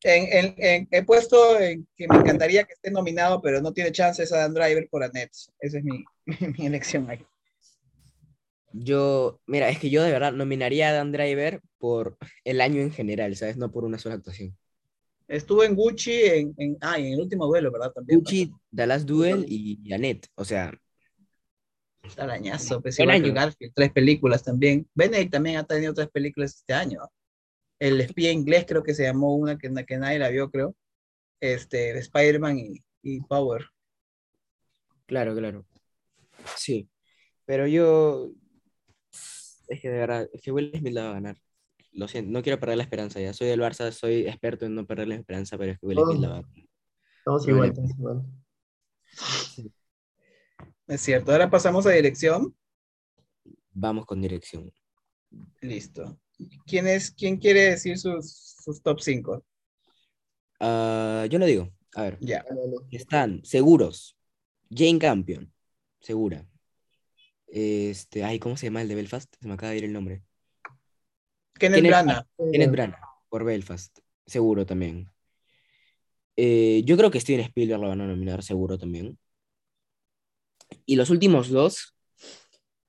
En, en- en- he puesto en que me encantaría que esté nominado, pero no tiene chances a Dan Driver por Annette. Esa es mi, mi elección ahí. Yo, mira, es que yo de verdad nominaría a Dan Driver por el año en general, ¿sabes? No por una sola actuación. Estuvo en Gucci, en, en, ah, y en el último duelo, ¿verdad? También. Gucci, The Last Duel y Annette, o sea, Arañazo, pues Buen igual año. Garfield, tres películas también. Benedict también ha tenido tres películas este año. El espía inglés creo que se llamó una que, que nadie la vio, creo. Este, de Spider-Man y, y Power. claro, claro. Sí, pero yo, es que de verdad, es que Will Smith la va a ganar. Lo siento, no quiero perder la esperanza ya. Soy del Barça, soy experto en no perder la esperanza, pero es que Will Smith la va a ganar. Estamos igual, vale. estamos igual. Es cierto. Ahora pasamos a dirección. Vamos con dirección. Listo. ¿Quién, es, quién quiere decir sus, sus top 5? Ah, yo lo digo. A ver, Ya. Están seguros. Jane Campion, segura. Este, ay, ¿cómo se llama el de Belfast? Se me acaba de ir el nombre. Kenneth Kenneth Branagh. Kenneth Branagh, por Belfast, seguro también. Eh, yo creo que Steven Spielberg lo van a nominar, seguro también. Y los últimos dos,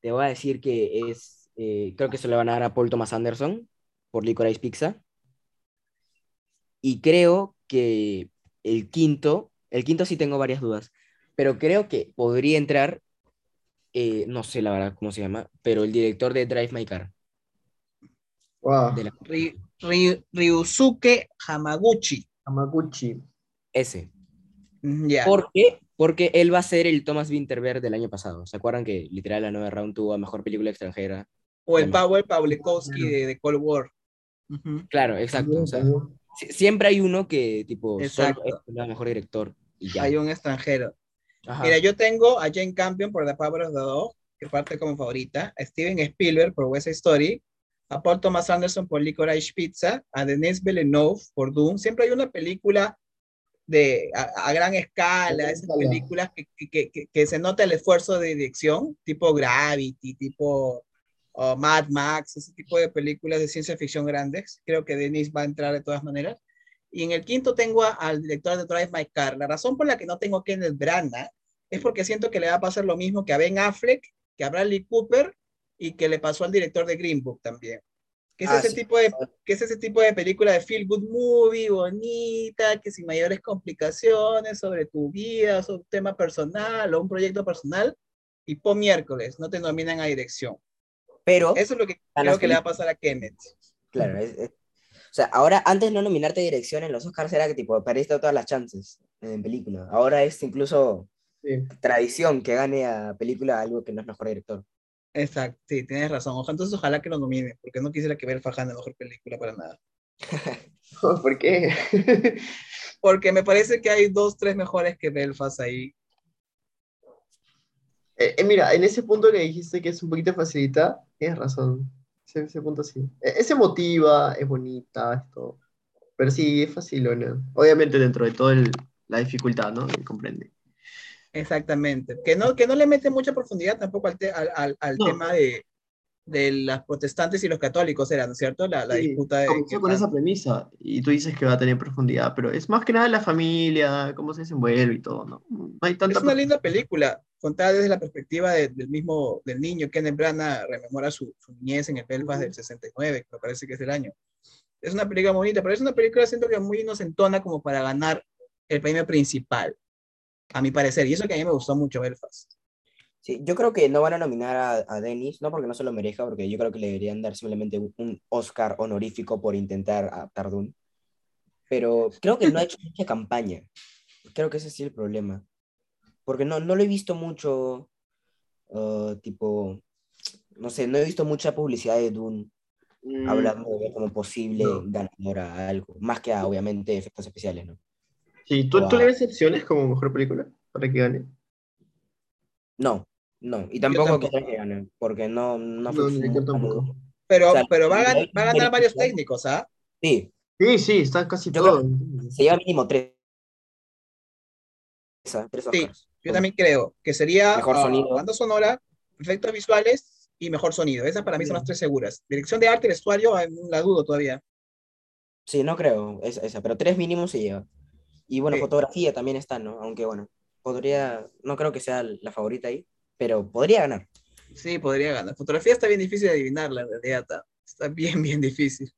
te voy a decir que es, eh, creo que se le van a dar a Paul Thomas Anderson por Licorice Pizza. Y creo que el quinto, el quinto sí tengo varias dudas, pero creo que podría entrar, eh, no sé la verdad cómo se llama, pero el director de Drive My Car. Wow. De la, Ry- Ry- Ryusuke Hamaguchi. Hamaguchi. ese. Mm, Ya. Porque Porque él va a ser el Thomas Winterberg del año pasado. ¿Se acuerdan que literal la nueva round tuvo a mejor película extranjera? O el. Powell Pawlikowski de, de Cold War. Claro, exacto. o sea, siempre hay uno que, tipo, es el mejor director y ya. Hay un extranjero. Ajá. Mira, yo tengo a Jane Campion por The Power of the Dog, que parte como favorita, a Steven Spielberg por West Side Story, a Paul Thomas Anderson por Licorice Pizza, a Denis Villeneuve por Doom. Siempre hay una película de, a, a gran escala, esas películas que, que- que- que- se nota el esfuerzo de dirección, tipo Gravity, tipo uh, Mad Max, ese tipo de películas de ciencia ficción grandes. Creo que Denis va a entrar de todas maneras. Y en el quinto tengo a- al director de Drive My Car. La razón por la que no tengo a Kenneth Branagh es porque siento que le va a pasar lo mismo que a Ben Affleck, que a Bradley Cooper y que le pasó al director de Green Book también. Que es, Ah, ese, sí. tipo de, que es ese tipo de película de feel good movie, bonita, que sin mayores complicaciones sobre tu vida, sobre un tema personal o un proyecto personal, y po miércoles, no te nominan a dirección. Pero, Eso es lo que A creo que le va a pasar a Kenneth. claro, es- es- o sea, ahora, antes no nominarte dirección en los Oscars era que, tipo, perdiste todas las chances en película. Ahora es incluso Sí. tradición que gane a película algo que no es mejor director. Exacto, sí, tienes razón. Ojalá, entonces ojalá que lo nominen, porque no quisiera que Belfast gane mejor película para nada. ¿Por qué? Porque me parece que hay dos, tres mejores que Belfast ahí. Eh, eh, mira, en ese punto que dijiste que es un poquito facilita, tienes razón. Ese, ese punto sí. Eh, Es emotiva, es bonita, es todo. Pero sí, es facilona. Obviamente dentro de toda la dificultad, ¿no? Que comprende. Exactamente. Que no, que no le mete mucha profundidad tampoco al, te- al, al- al No. tema de, de las protestantes y los católicos, era, ¿no es cierto? La, la Sí, disputa de... comenzó con esa premisa y tú dices que va a tener profundidad, pero es más que nada la familia, cómo se desenvuelve y todo, ¿no? No hay tanta Es una linda película, contada desde la perspectiva de- del mismo, del niño. Kenneth Branagh rememora su, su niñez en el Belfast del 69, que me parece que es el año. Es una película bonita, pero es una película, siento que muy inocentona como para ganar el premio principal, a mi parecer. Y eso que a mí me gustó mucho Belfast. Sí, yo creo que no van a nominar a, a Dennis, no porque no se lo merezca, porque yo creo que le deberían dar simplemente un, un Oscar honorífico por intentar adaptar Dune. Pero creo que no ha hecho mucha campaña. Creo que ese sí es el problema. Porque no, no lo he visto mucho, uh, tipo, no sé, no he visto mucha publicidad de Dune Mm, hablando de como posible No. ganadora a algo, más que a, obviamente, efectos especiales, ¿no? Sí, ¿tú, ¿tú le ves opciones como mejor película para que gane? No, no, y tampoco que gane, porque no, no, No, fue- ni yo tampoco. Pero, O sea, pero va, a va ganar varios técnicos, ¿ah? Sí, Sí, sí, está casi Yo todo. se lleva mínimo tres. Tres Sí, Oscars. Yo también creo que sería Mejor ah, banda sonora, efectos visuales y mejor sonido. Esas para mí son las tres seguras. Dirección de arte y vestuario, ah, la dudo todavía. Sí, no creo, esa, esa, pero tres mínimos se lleva. Y bueno, Sí. fotografía también está, ¿no? Aunque bueno, podría, no creo que sea la favorita ahí, pero podría ganar. Sí, podría ganar. Fotografía está bien difícil de adivinarla, en realidad. Está, está bien, bien difícil.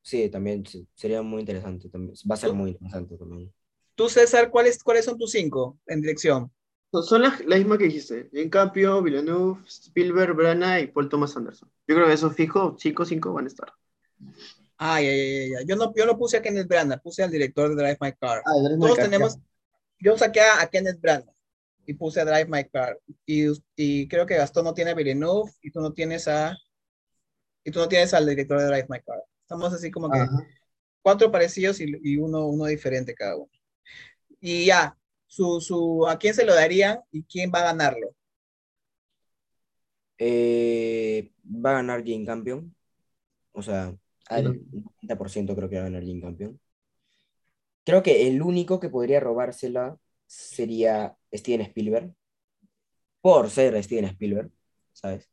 Sí, también sí, sería muy interesante. También. Va a ser muy interesante también. Tú, César, ¿cuáles, ¿cuáles son tus cinco en dirección? Son- Son las la mismas que dijiste. En cambio, Villeneuve, Spielberg, Branagh y Paul Thomas Anderson. Yo creo que esos fijos, 5 5 van a estar. Ay, ay, ay, ay. Yo no, yo no puse a Kenneth Branagh, puse al director de Drive My Car. Ah, Drive My Todos Car, tenemos, yo saqué a, a Kenneth Branagh y puse a Drive My Car. Y, y creo que Gastón no tiene a Villeneuve y tú no tienes a, y tú no tienes al director de Drive My Car. Estamos así como que Ajá. cuatro parecidos y, y uno, uno diferente cada uno. Y ya, su, su, ¿a quién se lo darían y quién va a ganarlo? Eh, va a ganar Jane Campion. O sea, al Ujú. 90% creo que va a ganar Jane Campion. Creo que el único que podría robársela sería Steven Spielberg. Por ser Steven Spielberg, ¿sabes?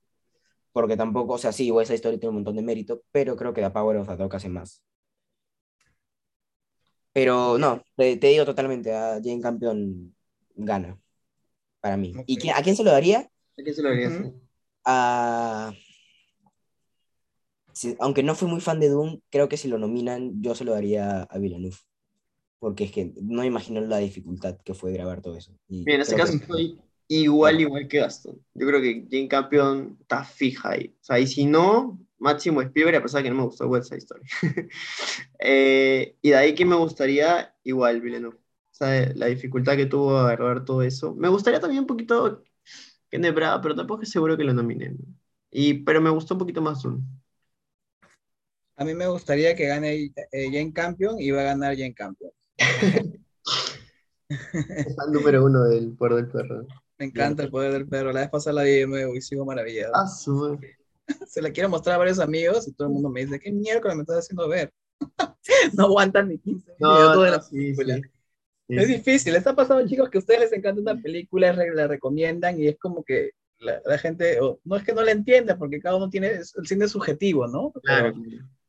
Porque tampoco, o sea, sí, esa historia tiene un montón de mérito, pero creo que The Power of the Dog hace más. Pero no, te, te digo totalmente, a Jane Campion gana, para mí. ¿Y quién- a quién se lo daría? ¿A quién se lo? Ujú. a... sí, aunque no fui muy fan de Doom, creo que si lo nominan, yo se lo daría a Villeneuve. Porque es que no imagino la dificultad que fue grabar todo eso. Y Bien, en este caso que- igual, igual que Gastón. Yo creo que Jane Campion está fija ahí. O sea, y si no, máximo Spielberg, a pesar de que no me gustó West Side Story. Eh, y de ahí que me gustaría, igual Villeneuve. sea, la dificultad que tuvo a agarrar todo eso. Me gustaría también un poquito Kenneth Branagh, pero tampoco es seguro que lo nominen. Y, pero me gustó un poquito más Dune. A mí me gustaría que gane eh, Jane Campion y va a ganar Jane Campion. Es el número uno del Poder del Perro. Me encanta el poder del perro. La vez pasada la vi de y sigo maravillado. Ah, Se la quiero mostrar a varios amigos y todo el mundo me dice, ¿qué mierda me estás haciendo ver? no aguantan ni 15 No, minutos de no, la sí, película. sí. Sí, Es difícil. Les ha pasado, chicos, que a ustedes les encanta una película, la recomiendan y es como que la, la gente, o- no es que no la entienda, porque cada uno tiene el cine subjetivo, ¿no? Pero Claro.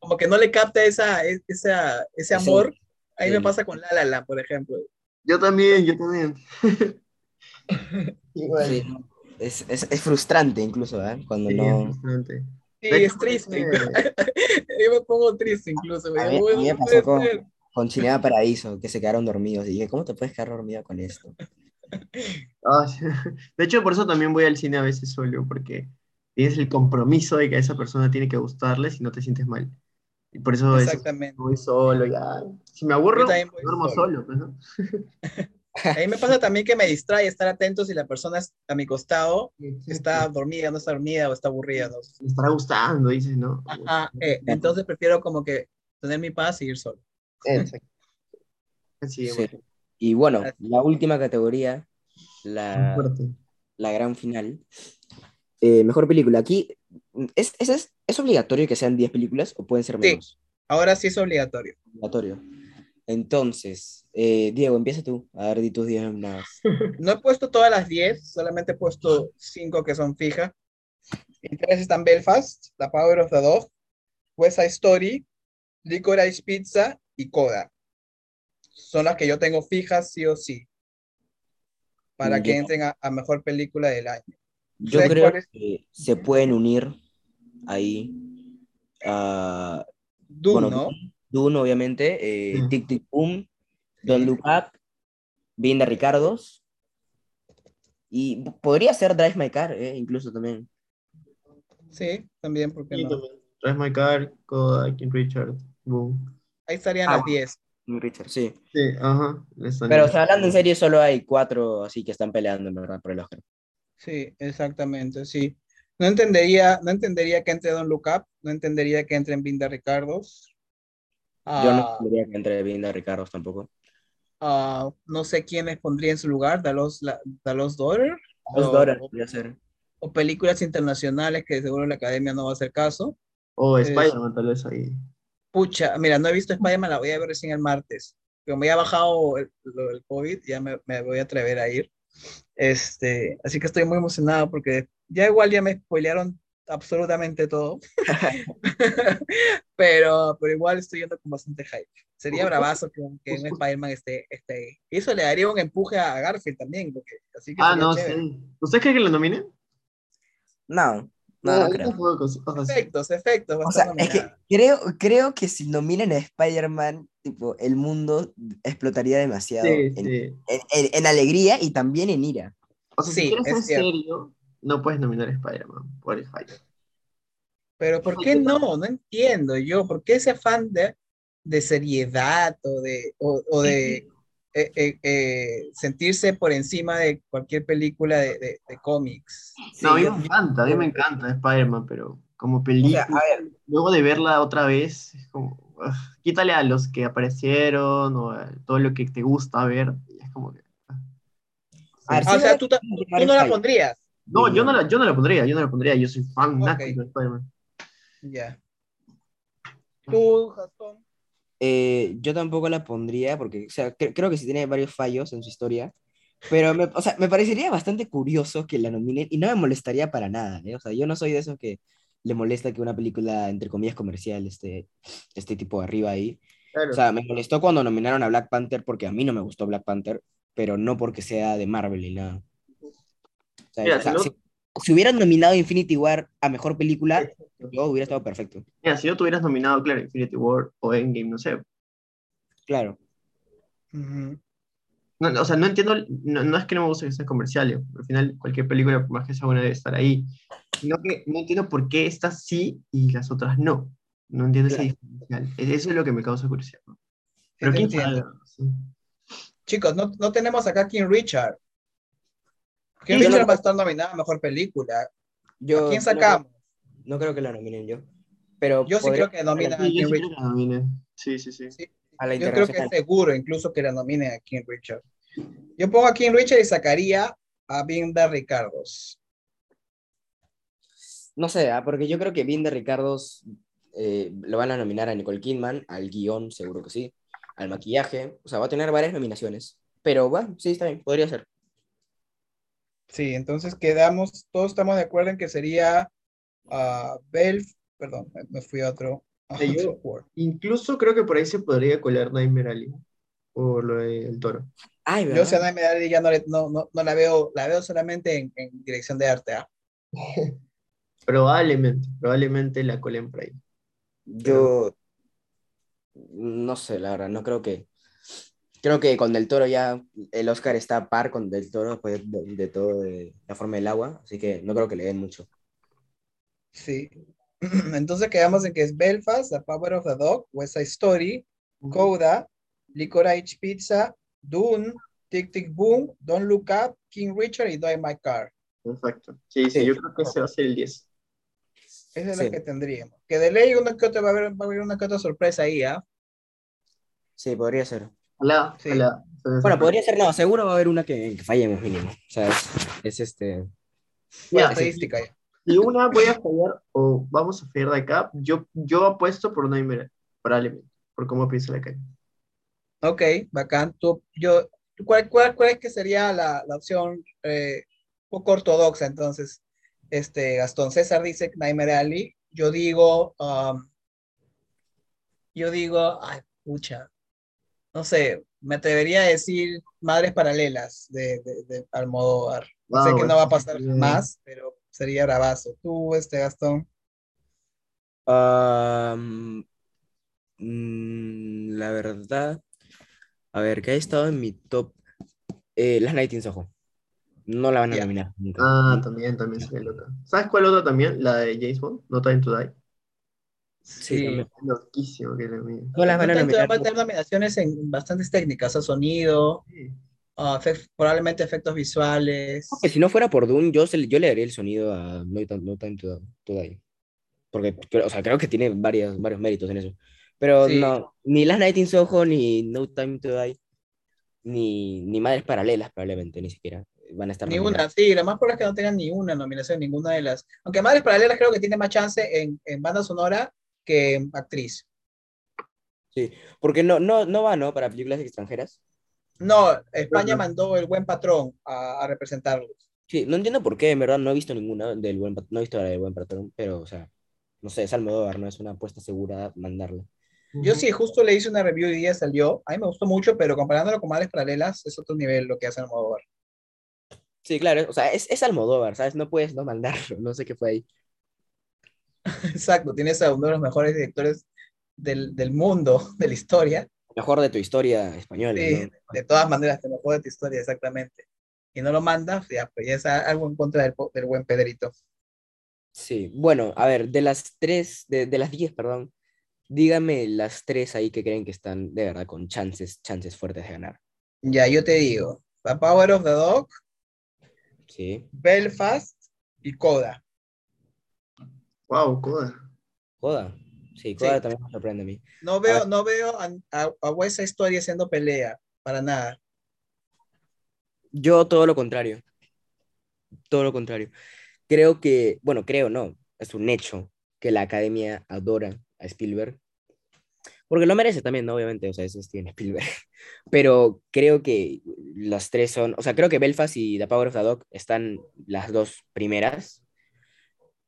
Como que no le capta esa, e- esa, ese Ese- amor. Ahí me pasa con La La Land, por ejemplo. Yo también, yo también. Igual. Sí, es, es, es frustrante incluso, ¿eh? Cuando Sí, no... es frustrante. Sí, es triste. Yo me pongo triste incluso. me A digo, mí- a mí me "No pasó con- ser". Con Paraíso, que se quedaron dormidos. Y dije, ¿cómo te puedes quedar dormido con esto? ah. De hecho, por eso también voy al cine a veces solo, porque tienes el compromiso de que a esa persona tiene que gustarle si no te sientes mal. Y por eso es, Exactamente. voy solo, ya. Si me aburro, voy duermo solo. solo, pues, ¿no? A mí me pasa también que me distrae estar atento si la persona es- a mi costado está dormida, no está dormida o está aburrida. ¿no? Me estará gustando, dices, ¿no? Ajá, eh, entonces prefiero como que tener mi paz y ir solo. Exacto. Sí, Sí. Y bueno, la última categoría, la, la gran final. Eh, mejor película. Aquí, ¿es, es, es, es obligatorio que sean 10 películas o pueden ser Sí. menos? Ahora sí es obligatorio. Obligatorio. Entonces, eh, Diego, empieza tú. A ver, di tus 10 más. No he puesto todas las 10, solamente he puesto 5 que son fijas. En tres están Belfast, The Power of the Dog, West Side Story, Licorice Pizza y Coda. Son las que yo tengo fijas sí o sí. Para que Ya. entren a, a mejor película del año. Yo ¿Sabes creo que se pueden unir ahí. a Dune, bueno, ¿no? Dune, obviamente. eh, Mm. Tic Tic Boom, Don't Look Up, Vinda Ricardos. Y podría ser Drive My Car, eh, incluso también. Sí, también, porque Sí, no? también. Drive My Car, Kodak, King Richard, Boom. Ahí estarían Ah, las 10. Richard, sí. Sí, ajá. Pero, o sea, hablando en serio, solo hay cuatro así que están peleando, en verdad, por el Oscar. Sí, exactamente, sí. No entendería, no entendería que entre Don Look Up, no entendería que entre en Vinda Ricardos. Yo no Ah, tendría que entre Vinda Ricardos tampoco. ah, no sé quiénes pondría en su lugar, Dalos, la, Dalos Daughter, Los o, Dora podría ser. o películas internacionales que seguro la academia no va a hacer caso. O Es- Spider-Man, tal vez ahí. Pucha, mira, no he visto Spider-Man, la voy a ver recién el martes. Como ya ha bajado el, del COVID, ya me, me voy a atrever a ir. Este, así que estoy muy emocionado porque ya igual ya me spoilearon absolutamente todo. pero, pero igual estoy yendo con bastante hype. Sería bravazo que, que un Spider-Man esté, esté ahí. Y eso le daría un empuje a Garfield también, porque así que Ah, no, chévere. sí. ¿Usted cree que lo nominen? No, no, no yo creo. Efectos, efectos. O sea, es que creo, creo que si nominan a Spider-Man, tipo, el mundo explotaría demasiado Sí, en, sí. en- en- en alegría y también en ira. O sea, Sí, si quieres es ser cierto. serio, no puedes nominar a Spider-Man por el hype. Pero ¿por qué no? No entiendo yo. ¿Por qué ese afán de, de seriedad o de, o, o de eh, eh, eh, sentirse por encima de cualquier película de, de- de cómics? No, a mí me encanta, a mí me encanta Spider-Man, pero como O película, sea, a ver, luego de verla otra vez, es como, quítale a los que aparecieron o a todo lo que te gusta ver, es como que... ah. A ver, o sea, tú no la pondrías. No, yo no la, yo no la pondría, yo no la pondría, yo soy fanático Ok. de Spider-Man. Ya. Tú, Gastón. Eh, yo tampoco la pondría porque, o sea, cre- creo que sí tiene varios fallos en su historia, pero me, o sea, me parecería bastante curioso que la nominen y no me molestaría para nada, ¿eh? O sea, yo no soy de esos que le molesta que una película, entre comillas, comercial esté, esté tipo arriba ahí. Claro. O sea, me molestó cuando nominaron a Black Panther porque a mí no me gustó Black Panther, pero no porque sea de Marvel ni nada. O sea, Mira, o sea, si no- si, si hubieran nominado Infinity War a mejor película, yo hubiera estado perfecto. Mira, si no te hubieras nominado, claro, Infinity War o Endgame, no sé. Claro. No, no, o sea, no entiendo, no, no es que no me guste que sean comerciales, al final cualquier película, por más que sea buena, debe estar ahí. Sino que no entiendo por qué estas sí y las otras no. No entiendo ese Claro. diferencial. E- Eso es lo que me causa curiosidad. ¿no? Sí, Pero te quién sí. Chicos, no, no tenemos acá a King Richard. Richard no- va a estar nominada a Mejor Película. Yo, ¿A quién no- sacamos? No, creo que la nominen yo. Pero Yo sí creo que nomina a Sí, Richard. nominen. Sí, sí, sí. Sí, a la Yo creo que es seguro incluso que la nominen a King Richard. Yo pongo a King Richard y sacaría a Binda Ricardos. No sé, ah, porque yo creo que Vin de Ricardos eh, lo van a nominar a Nicole Kidman, al guion, seguro que sí, al maquillaje, o sea, va a tener varias nominaciones. Pero bueno, sí, está bien, podría ser. Sí, entonces quedamos, todos estamos de acuerdo en que sería a Belf, perdón, me- me fui a otro. a Sí, yo- otro Word. Incluso creo que por ahí se podría colar Nightmare Alley. Por lo del toro. Ay, Yo ¿verdad? si a Naime Dali ya no, le- no, no, no la veo, la veo solamente en, en dirección de arte. ¿ah? Probablemente, probablemente la colen por ahí. Yo no sé, la verdad, no creo que. Creo que con Del Toro ya el Oscar está a par con Del Toro después de, de todo de la forma del agua, así que no creo que le den mucho. Sí. Entonces quedamos en que es Belfast, The Power of the Dog, West Side Story, Coda, Licorice Pizza, Dune, Tic Tic Boom, Don't Look Up, King Richard y Drive My Car. Exacto. Sí, sí, Sí. yo creo que ese va a ser el 10. Esa es Sí. la que tendríamos. Que de ley uno que otro va a haber, va a haber una que otra sorpresa ahí, ¿ah? Sí, podría ser. Ojalá, Sí. ojalá. Bueno, podría ser, no, seguro va a haber una que, que fallemos mínimo. O sea, es, es este. Ya, estadística ya. Si una voy a fallar o vamos a fallar de acá, yo, yo apuesto por Nightmare Alley, probablemente, por cómo piensa la calle. Ok, bacán. Tú, yo, ¿cuál, cuál, cuál es que sería la, la opción eh, poco ortodoxa? Entonces, este, Gastón César dice Nightmare Alley. Yo digo, um, yo digo, ay, pucha, no sé, me atrevería a decir Madres Paralelas de, de, de Almodóvar. No sé Wow, que no va a pasar jamás, pero sería bravazo. Tú, este, Gastón. Mm, la verdad, a ver, que ha estado en mi top. Eh, Las Night in Soho. No la van a nominar nunca. Ah, también, también sería loca. ¿Sabes cuál otra también? La de James Bond, No Time to Die. Sí. Loquísimo que la mía. No las van a nominar. va a tener nominaciones en bastantes técnicas, a sonido, Sí. ah, efec- probablemente efectos visuales. Que si no fuera por Dune, yo, se- yo le daría el sonido a No, Time- No Time to, to Die. Porque, creo- o sea, creo que tiene varios, varios méritos en eso. Pero Sí. no, ni Las Night in Soho, ni No Time to Die, ni, ni Madres Paralelas, probablemente, ni siquiera van a estar Ni nominadas. una, sí, lo más probable es que no tengan ni una nominación, ninguna de las. Aunque Madres Paralelas creo que tiene más chance en, en banda sonora que actriz. Porque no, no, no va, ¿no? Para películas extranjeras. No, España mandó el buen patrón a, a representarlos. Sí, no entiendo por qué, en verdad, no he visto ninguna del buen, no he visto la del buen patrón, pero, o sea, no sé, es Almodóvar, no es una apuesta segura mandarla. Yo sí, justo le hice una review y día salió. A mí me gustó mucho, pero comparándolo con Madres Paralelas, es otro nivel lo que hace Almodóvar. Sí, claro, o sea, es, es Almodóvar, ¿sabes? No puedes no mandarlo, no sé qué fue ahí. Exacto, tienes a uno de los mejores directores del, del mundo, de la historia. Mejor de tu historia española, Sí, ¿no? de todas maneras, te lo juego de tu historia, exactamente. Y no lo mandas, ya, pues ya es algo en contra del, del buen Pedrito. Sí, bueno, a ver, de las tres, de, de las diez, perdón, dígame las tres ahí que creen que están de verdad con chances, chances fuertes de ganar. Ya, yo te digo, The Power of the Dog, Sí, Belfast y Coda. Wow, Coda. Coda. Sí, Coda Sí. también me sorprende a mí. No veo, ver. no veo a, a, a West Side Story haciendo pelea, para nada. Yo todo lo contrario. Todo lo contrario. Creo que, bueno, creo no, es un hecho que la academia adora a Spielberg. Porque lo merece también, ¿no? Obviamente, o sea, eso es Steven Spielberg. Pero creo que las tres son, o sea, creo que Belfast y The Power of the Dog están las dos primeras.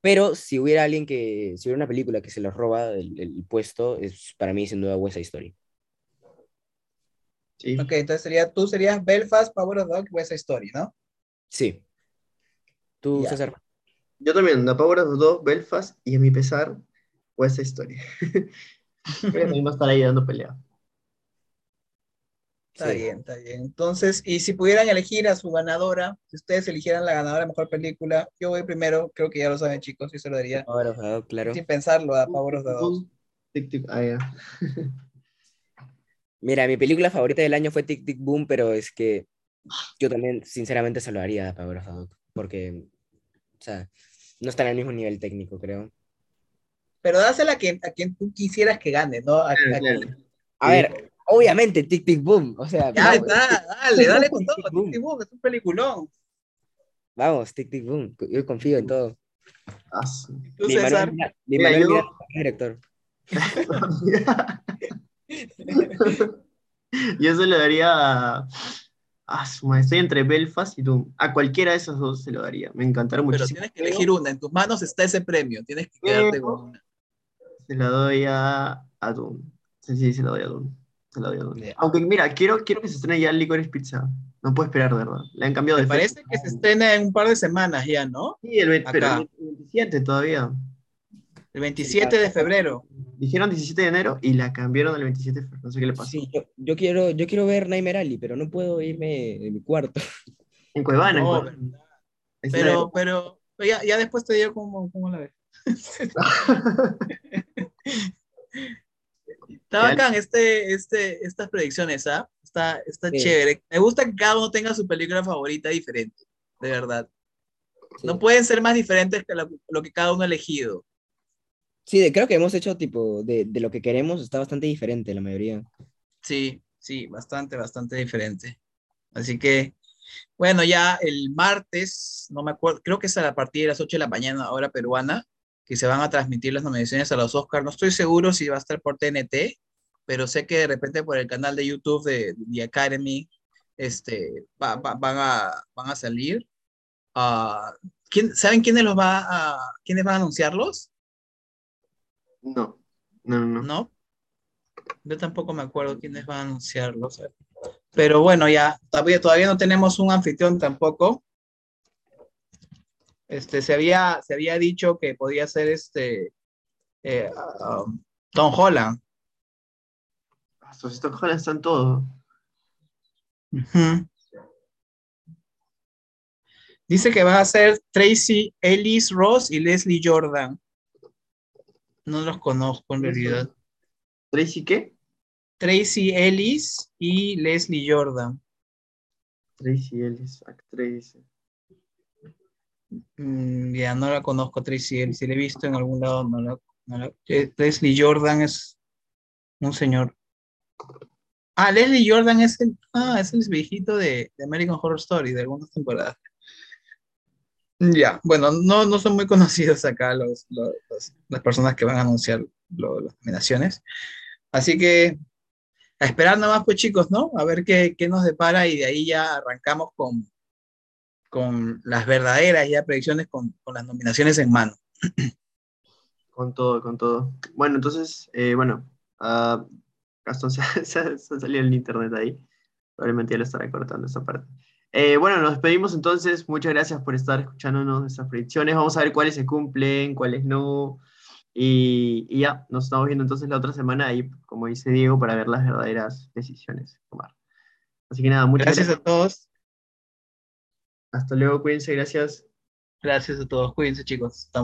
Pero si hubiera alguien que, si hubiera una película que se los roba el, el puesto, es para mí sin duda West Side Story. Sí. Ok, entonces sería, tú serías Belfast, Power of the Dog, West Side Story, ¿no? Sí. ¿Tú, Ya. César? Yo también, The Power of the Dog, Belfast y a mi pesar, West Side Story. Va a estar ahí dando pelea. Está Sí. bien, está bien. Entonces, y si pudieran elegir a su ganadora, si ustedes eligieran la ganadora de mejor película, yo voy primero, creo que ya lo saben chicos, y se lo daría Power of the Dog, claro. sin pensarlo a Power of the Dog. Tic, tic, ah, ya. Mira, mi película favorita del año fue Tic Tic Boom, pero es que yo también, sinceramente, se lo haría a Power of the Dog, porque, o sea, no están al mismo nivel técnico, creo. Pero dásela a quien, a quien tú quisieras que gane, ¿no? A, a- Claro, claro. A ver, obviamente, Tic Tic Boom, o sea, Ya vamos, está, dale, dale con todo. tic, boom. Tic, tic, boom, es un peliculón. vamos, Tic Tic Boom, yo confío en todo. Ah, sí. Tú, Mi César. Manuel, Mira- mi Mira, Manuel yo- director. Yo se lo daría a. a su madre, estoy entre Belfast y Doom. A cualquiera de esos dos se lo daría. Me encantaron Pero muchísimo. tienes que elegir una. En tus manos está ese premio. Tienes que quedarte con una. Se la doy a, a Doom. Sí, sí, se la doy a Doom. Se la doy a Doom. Ya. Aunque mira, quiero, quiero que se estrene ya Licorice Pizza. No puedo esperar, de verdad. Le han cambiado Me de parece fecha. que se estrena en un par de semanas ya, ¿no? Sí, el, pero el 27 todavía. El 27 de febrero. Dijeron 17 de enero y la cambiaron al 27 de febrero. No sé qué le pasó. Sí, yo, yo quiero, yo quiero ver Nightmare Alley, pero no puedo irme de mi cuarto. En Cuevana. en No, Cuevana. Es Pero, pero, pero ya, ya después te digo cómo, cómo la ves. Está bacán este, este, estas predicciones, ¿ah? Está, está Sí. chévere. Me gusta que cada uno tenga su película favorita diferente, de verdad. Sí. No pueden ser más diferentes que lo, lo que cada uno ha elegido. Sí, creo que hemos hecho tipo de, de lo que queremos está bastante diferente la mayoría. Sí, sí, bastante, bastante diferente. Así que, bueno, ya el martes, no me acuerdo, creo que es a partir de las 8 de la mañana, hora peruana, que se van a transmitir las nominaciones a los Oscars. No estoy seguro si va a estar por TNT, pero sé que de repente por el canal de YouTube de The Academy este, va- va- van, a, van a salir. Ah, ¿quién- ¿Saben quiénes los va a, quiénes van a anunciarlos? No, no, no. no. ¿no? Yo tampoco me acuerdo quiénes van a anunciarlos. Pero bueno, ya todavía, todavía no tenemos un anfitrión tampoco. Este, se había, se había dicho que podía ser este eh, um, Tom Holland. Estos estos Holland están todos. Ujú. Dice que van a ser Tracy Ellis Ross y Leslie Jordan. No los conozco en realidad. ¿Tracy qué? Tracy Ellis y Leslie Jordan. Tracy Ellis, actriz. Mm, ya no la conozco, Tracy. Si la he visto en algún lado, no la, no la- eh, Leslie Jordan es un señor. Ah, Leslie Jordan es el, ah, es el viejito de, de American Horror Story, de algunas temporadas. Ya, bueno, no, no son muy conocidos acá los, los- los- las personas que van a anunciar las nominaciones. Así que a esperar nomás, pues chicos, ¿no? A ver qué, qué nos depara y de ahí ya arrancamos con, con las verdaderas ya predicciones con, con las nominaciones en mano. Con todo, con todo. Bueno, entonces, eh, bueno, ah, Gastón se, se- se salió el internet ahí. Probablemente ya lo estará cortando esa parte. Eh, bueno, nos despedimos entonces. Muchas gracias por estar escuchándonos estas predicciones. Vamos a ver cuáles se cumplen, cuáles no. Y, y ya, nos estamos viendo entonces la otra semana ahí, como dice Diego, para ver las verdaderas decisiones tomar. Así que nada, muchas Gracias gracias. a todos. Hasta luego, cuídense, gracias. Gracias a todos. Cuídense, chicos.